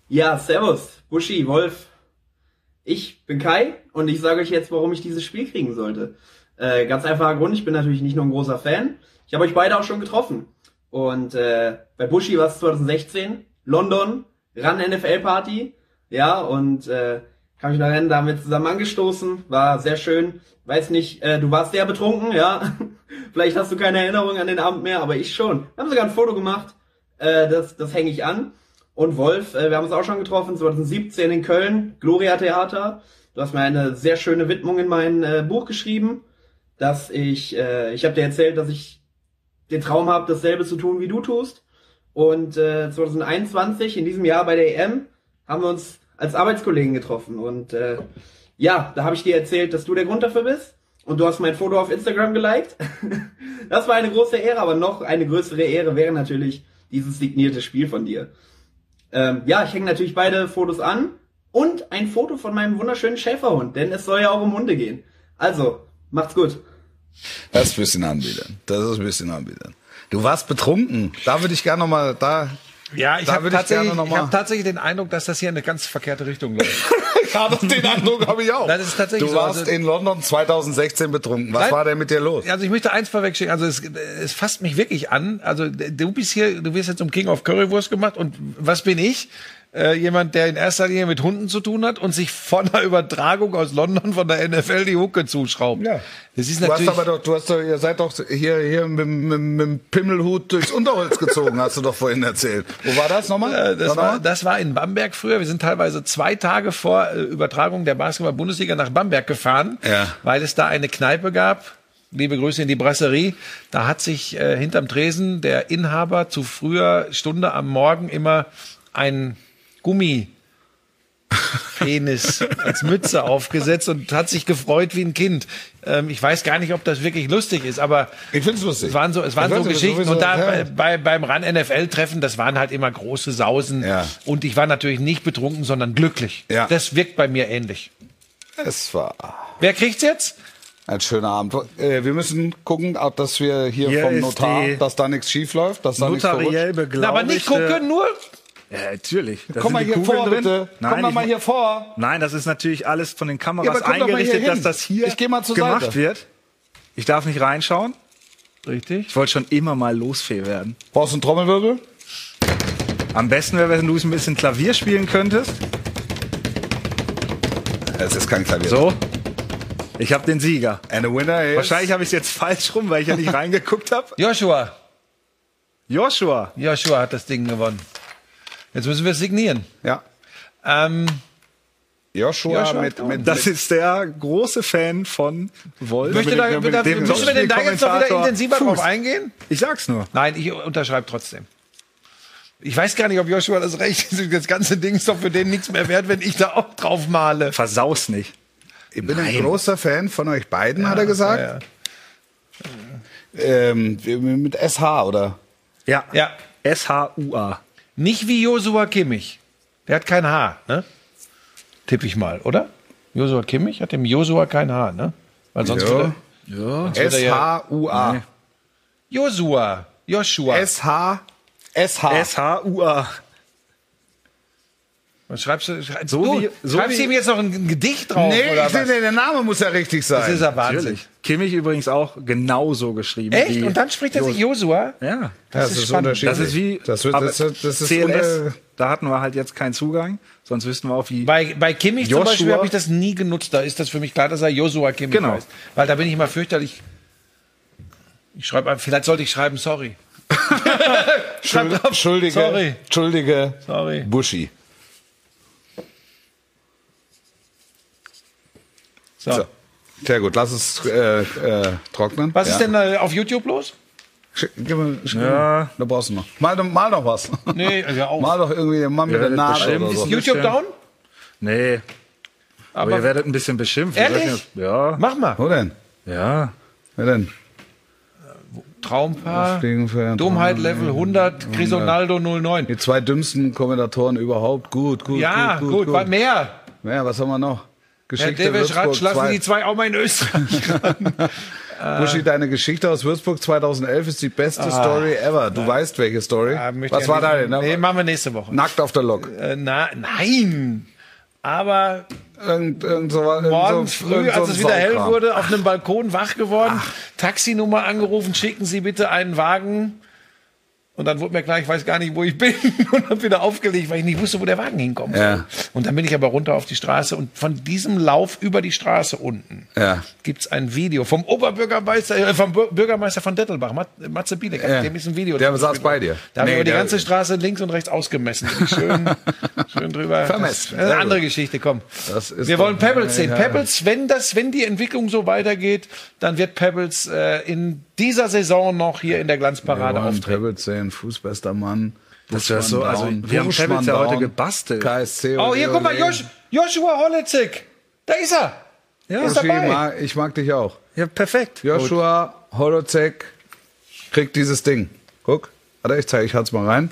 Ja, servus, Buschi, Wolf. Ich bin Kai und ich sage euch jetzt, warum ich dieses Spiel kriegen sollte. Äh, ganz einfacher Grund, ich bin natürlich nicht nur ein großer Fan. Ich habe euch beide auch schon getroffen. Und äh, bei Buschi war es 2016, London, Run NFL Party. Ja, und äh, kann mich noch erinnern, da haben wir zusammen angestoßen, war sehr schön. Weiß nicht, äh, du warst sehr betrunken, ja. Vielleicht hast du keine Erinnerung an den Abend mehr, aber ich schon. Wir haben sogar ein Foto gemacht, äh, das, das hänge ich an. Und Wolf, äh, wir haben uns auch schon getroffen, 2017 in Köln, Gloria Theater. Du hast mir eine sehr schöne Widmung in mein äh, Buch geschrieben, dass ich, äh, ich habe dir erzählt, dass ich den Traum habe, dasselbe zu tun, wie du tust. Und äh, 2021, in diesem Jahr bei der EM, haben wir uns als Arbeitskollegen getroffen. Und äh, ja, da habe ich dir erzählt, dass du der Grund dafür bist. und du hast mein Foto auf Instagram geliked. das war eine große Ehre, aber noch eine größere Ehre wäre natürlich dieses signierte Spiel von dir. Ähm, ja, ich hänge natürlich beide Fotos an und ein Foto von meinem wunderschönen Schäferhund, denn es soll ja auch um Hunde gehen. Also, macht's gut. Das ist ein bisschen anbiedern. Das ist ein bisschen anbiedern. Du warst betrunken. Da würde ich gerne noch mal da. Ja, ich habe tatsächlich, ich hab tatsächlich den Eindruck, dass das hier in eine ganz verkehrte Richtung läuft. Gerade den Eindruck habe ich auch. Das ist tatsächlich du so, warst also- in London 2016 betrunken. Was Nein. war denn mit dir los? Also ich möchte eins vorwegschicken, also es, es fasst mich wirklich an. Also du bist hier, du wirst jetzt zum King of Currywurst gemacht und was bin ich? Äh, jemand, der in erster Linie mit Hunden zu tun hat und sich von einer Übertragung aus London von der NFL die Hucke zuschraubt. Ja. Das ist Du hast natürlich. aber doch, du hast doch, ihr seid doch hier, hier mit, mit, mit dem Pimmelhut durchs Unterholz gezogen, hast du doch vorhin erzählt. Wo war das nochmal? Äh, Das Sag war, nochmal. das war in Bamberg früher. Wir sind teilweise zwei Tage vor äh, Übertragung der Basketball-Bundesliga nach Bamberg gefahren, Ja. weil es da eine Kneipe gab. Liebe Grüße in die Brasserie. Da hat sich äh, hinterm Tresen der Inhaber zu früher Stunde am Morgen immer ein Gummi Penis als Mütze aufgesetzt und hat sich gefreut wie ein Kind. Ähm, ich weiß gar nicht, ob das wirklich lustig ist, aber Ich find's lustig. es waren so, es waren so Geschichten. sowieso, Und da ja. bei, bei, beim RAN NFL-Treffen, das waren halt immer große Sausen. Ja. Und ich war natürlich nicht betrunken, sondern glücklich. Ja. Das wirkt bei mir ähnlich. Es war Wer kriegt's jetzt? ein schöner Abend. Äh, wir müssen gucken, ob dass wir hier, Hier vom Notar, dass da nichts schief läuft, dass da nichts Notariell verrutscht. beglaubigte... Na, aber nicht gucken, nur. Ja, natürlich. Da Komm mal hier Kugeln vor, drin. bitte. Nein, Komm mal mu- hier vor. Nein, das ist natürlich alles von den Ja, Kameras mal hier eingerichtet, dass das hier Ich geh mal zur gemacht Seite. wird. Ich darf nicht reinschauen. Richtig. Ich wollte schon immer mal losfee werden. Brauchst du einen Trommelwirbel? Am besten wäre, wenn du ein bisschen Klavier spielen könntest. Es ist kein Klavier. So. Ich habe den Sieger. And the winner is... Wahrscheinlich habe ich es jetzt falsch rum, weil ich ja nicht reingeguckt habe. Joshua. Joshua. Joshua hat das Ding gewonnen. Jetzt müssen wir es signieren. Ja. Ähm, Joshua, Joshua mit, mit, Das ist der große Fan von Wolf. möchte da, Mit da, dem müssen wir denn da jetzt noch wieder intensiver Fuß. drauf eingehen? Ich sag's nur. Nein, ich unterschreibe trotzdem. Ich weiß gar nicht, ob Joshua das Recht ist. Das ganze Ding ist doch für den nichts mehr wert, wenn ich da auch drauf male. Versaus nicht. ich bin ein großer Fan von euch beiden, hat er gesagt. Ja, Ähm, mit SH, oder? Ja. ja. S-H-U-A. Nicht wie Joshua Kimmich. Der hat kein Haar, ne? Tipp ich mal, oder? Joshua Kimmich hat dem Joshua kein Haar, ne? Weil sonst Ja. würde Ja. S-H-U-A. Joshua. Joshua. S-H. S-H. S-H-U-A. Was schreibst du? Schrei, So du, wie- so schreibst wie- du ihm jetzt noch ein, ein Gedicht drauf? Nee, oder ich, was? der Name muss ja richtig sein. Das ist ja Wahnsinn. Natürlich. Kimmich übrigens auch genauso geschrieben. Echt? wie Und dann spricht er sich Joshua? Ja. Das, ist spannend. unterschiedlich. Das ist wie Das, wird, aber das, das, das ist CLS. Da hatten wir halt jetzt keinen Zugang. Sonst wüssten wir auch, wie. Bei, bei Kimmich zum Joshua- Beispiel habe ich das nie genutzt. Da ist das für mich klar, dass er Joshua Kimmich Genau. heißt. Weil da bin ich immer fürchterlich. Ich schreibe, vielleicht sollte ich schreiben, sorry. Schreib drauf, Entschuldige, Sorry. Entschuldige, Sorry. Buschi. So. So. Sehr gut, lass es äh, äh, trocknen. Was ja. ist denn äh, auf YouTube los? Sch- Gib mir, Ja. Da brauchst du noch. Mal, doch- mal noch was. Nee, ja auch. Mal doch irgendwie, mal mit Ja, der Nadel oder so. Ist YouTube down? Nee. Aber, Aber ihr werdet ein bisschen beschimpft. Ich Ehrlich? Ja. mach mal. Wo denn? Ja. Wer denn? Traumpaar. Dummheit Level 100. Crisonaldo 09. Die zwei dümmsten Kommentatoren überhaupt. Gut, gut, Ja, gut, gut, gut. war mehr. Ja, was haben wir noch? Herr Geschichte Devesch Würzburg Ratsch, lassen die zwei auch mal in Österreich ran. Buschi, deine Geschichte aus Würzburg 2011 ist die beste Story ever. Du weißt, welche Story. Ah, Was war deine? Nee, machen wir nächste Woche. Nackt auf der Lok. Äh, na, nein. Aber Irgend, irgend so, morgens so, früh, so als ein es wieder hell Saukram. wurde, auf einem Balkon wach geworden, Taxinummer angerufen, schicken Sie bitte einen Wagen. Und dann wurde mir klar, ich weiß gar nicht, wo ich bin und habe wieder aufgelegt, weil ich nicht wusste, wo der Wagen hinkommt. Ja. Und dann bin ich aber runter auf die Straße und von diesem Lauf über die Straße unten Ja. gibt's ein Video vom Oberbürgermeister, äh, vom Bür- Bürgermeister von Dettelbach, Mat Matze Bielek, Ja. dem ist ein Video. Der saß bei dir. Da haben Nee, wir über die ganze Straße links und rechts ausgemessen. Schön, schön drüber. Vermessen. Das ist eine andere. Geschichte, komm. Wir wollen Pebbles sehen. Pebbles, wenn das, wenn die Entwicklung so weitergeht, dann wird Pebbles äh, in dieser Saison noch hier in der Glanzparade Wir auftreten. Pebbles sehen, fußbester Mann. Das wäre so, also wir haben Pebbles ja heute gebastelt. KSC Oh, hier, guck mal. Josh, Joshua Hollezig. Da ist er. Ja, ist dabei. mag- ich mag dich auch. Ja, perfekt. Joshua Holozek kriegt dieses Ding. Guck, warte, ich zeige, ich halte es mal rein.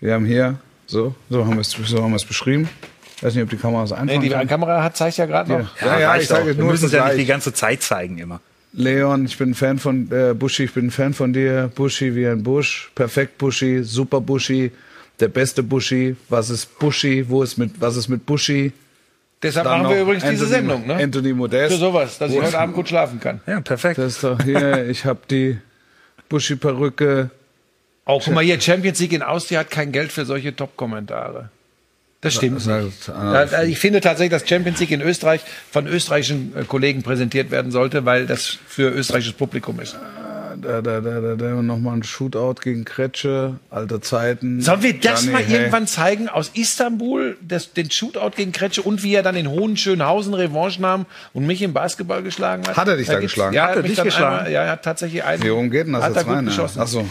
Wir haben hier, so, so haben wir es so haben beschrieben. Ich weiß nicht, ob die Kamera es Nee, einfangen die kann. Kamera hat zeigt ja gerade noch. Ja, ja, reicht ich sage auch. jetzt Wir nur müssen es ja nicht die ganze Zeit zeigen immer. Leon, ich bin ein Fan von äh, Buschi, ich bin ein Fan von dir. Buschi wie ein Busch, perfekt Buschi, super Buschi, der beste Buschi. Was ist Buschi? Wo ist mit was ist mit Buschi? Deshalb Dann machen wir übrigens diese Anthony- Sendung, ne? Anthony Modest. Für sowas, dass ich heute Abend gut schlafen kann. Ja, perfekt. Das ist doch hier, ich habe die Buschi Perücke. Auch guck mal hier, Champions League in Austria hat kein Geld für solche Top-Kommentare. Das stimmt Ja, da- ich finde tatsächlich, dass Champions League in Österreich von österreichischen äh, Kollegen präsentiert werden sollte, weil das für österreichisches Publikum ist. Da, da, da, da, da nochmal ein Shootout gegen Kretsche, alte Zeiten. Sollen wir das Gianni, mal hey. irgendwann zeigen aus Istanbul, das, den Shootout gegen Kretsche und wie er dann in Hohenschönhausen Revanche nahm und mich im Basketball geschlagen hat? Hat er dich da gibt's- geschlagen? Ja, Hat er dich geschlagen? Einmal, ja, er hat tatsächlich einen. Wie rum geht denn das hat jetzt er gut rein? ja? geschossen. Ach so.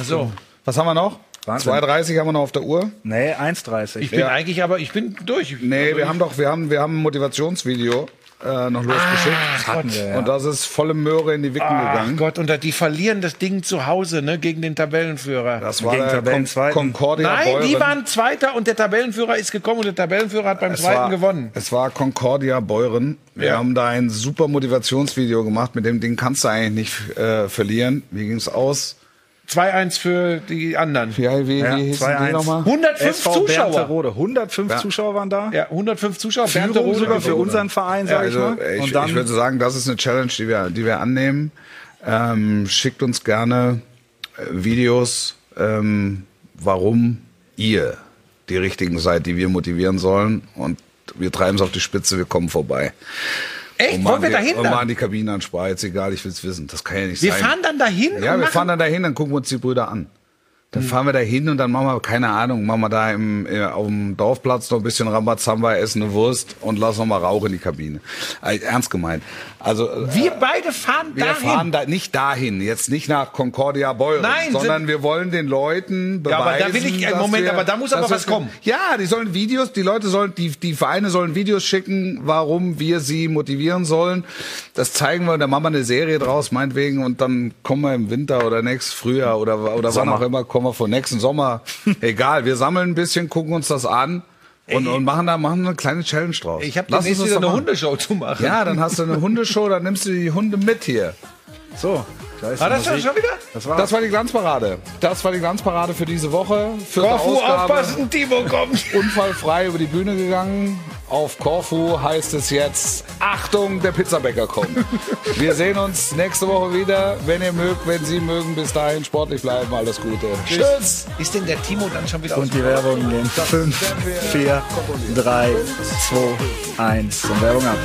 Ach so. Was haben wir noch? Wahnsinn. 2,30 haben wir noch auf der Uhr. Nee, 1,30. Ich bin eigentlich aber, ich bin durch. Nee, Also wir ich- haben doch, wir haben, wir haben ein Motivationsvideo äh, noch losgeschickt. Ach Gott. wir, ja. Und das ist volle Möhre in die Wicken Ach gegangen. Gott, und da- die verlieren das Ding zu Hause, ne, gegen den Tabellenführer. Das war Gegen der Con Tabellenzweiten. Concordia Nein, Beuren. die waren Zweiter und der Tabellenführer ist gekommen und der Tabellenführer hat beim es Zweiten war, gewonnen. Es war Concordia Beuren. Wir Ja. haben da ein super Motivationsvideo gemacht. Mit dem Ding kannst du eigentlich nicht äh, verlieren. Wie ging's aus? 2-1 für die anderen. Wie, wie, Ja, wie hießen die 2-1. nochmal? 105 SV Zuschauer. Bernterode. 105 Ja. Zuschauer waren da. Ja, 105 Zuschauer. Führung sogar für unseren Verein, Ja, sag also, ich mal. ich, Und dann ich würde sagen, das ist eine Challenge, die wir, die wir annehmen. Ähm, schickt uns gerne äh, Videos, ähm, warum ihr die richtigen seid, die wir motivieren sollen. Und wir treiben es auf die Spitze, wir kommen vorbei. Echt? Und Wollen wir dahin Und dann? machen die Kabine an Spreiz, egal, ich will es wissen. Das kann ja nicht Wir sein. fahren dann dahin ja, wir fahren dann dahin, dann gucken wir uns die Brüder an. Dann fahren wir da hin und dann machen wir, keine Ahnung, machen wir da im, äh, auf dem Dorfplatz noch ein bisschen Rambazamba, essen eine Wurst und lassen noch mal Rauch in die Kabine. Also, ernst gemeint. Also, äh, Wir beide fahren wir dahin. fahren da nicht dahin, jetzt nicht nach Concordia Beuren, Nein, sondern wir wollen den Leuten beweisen, Ja, aber da will ich- äh, Moment, wir, aber da muss aber was wir- kommen. Ja, die sollen Videos, die Leute sollen, die, die Vereine sollen Videos schicken, warum wir sie motivieren sollen. Das zeigen wir, da machen wir eine Serie draus, meinetwegen, und dann kommen wir im Winter oder nächstes Frühjahr oder, oder wann auch immer, kommen wir vor nächsten Sommer. Egal, wir sammeln ein bisschen, gucken uns das an. Und, und machen da machen eine kleine Challenge draus. Ich habe demnächst wieder eine machen. Hundeshow zu machen. Ja, dann hast du eine Hundeshow, dann nimmst du die Hunde mit hier. So. Da ist War die das schon, schon wieder? Das war Das war die Glanzparade. Das war die Glanzparade für diese Woche. Vierte Korfu, Ausgabe. aufpassen, Timo kommt. Unfallfrei über die Bühne gegangen. Auf Korfu heißt es jetzt, Achtung, der Pizzabäcker kommt. Wir sehen uns nächste Woche wieder, wenn ihr mögt, wenn Sie mögen. Bis dahin sportlich bleiben, alles Gute. Tschüss. Ist denn der Timo dann schon wieder Und die Werbung in 5, 4, 3, 2, 1. Und Werbung ab.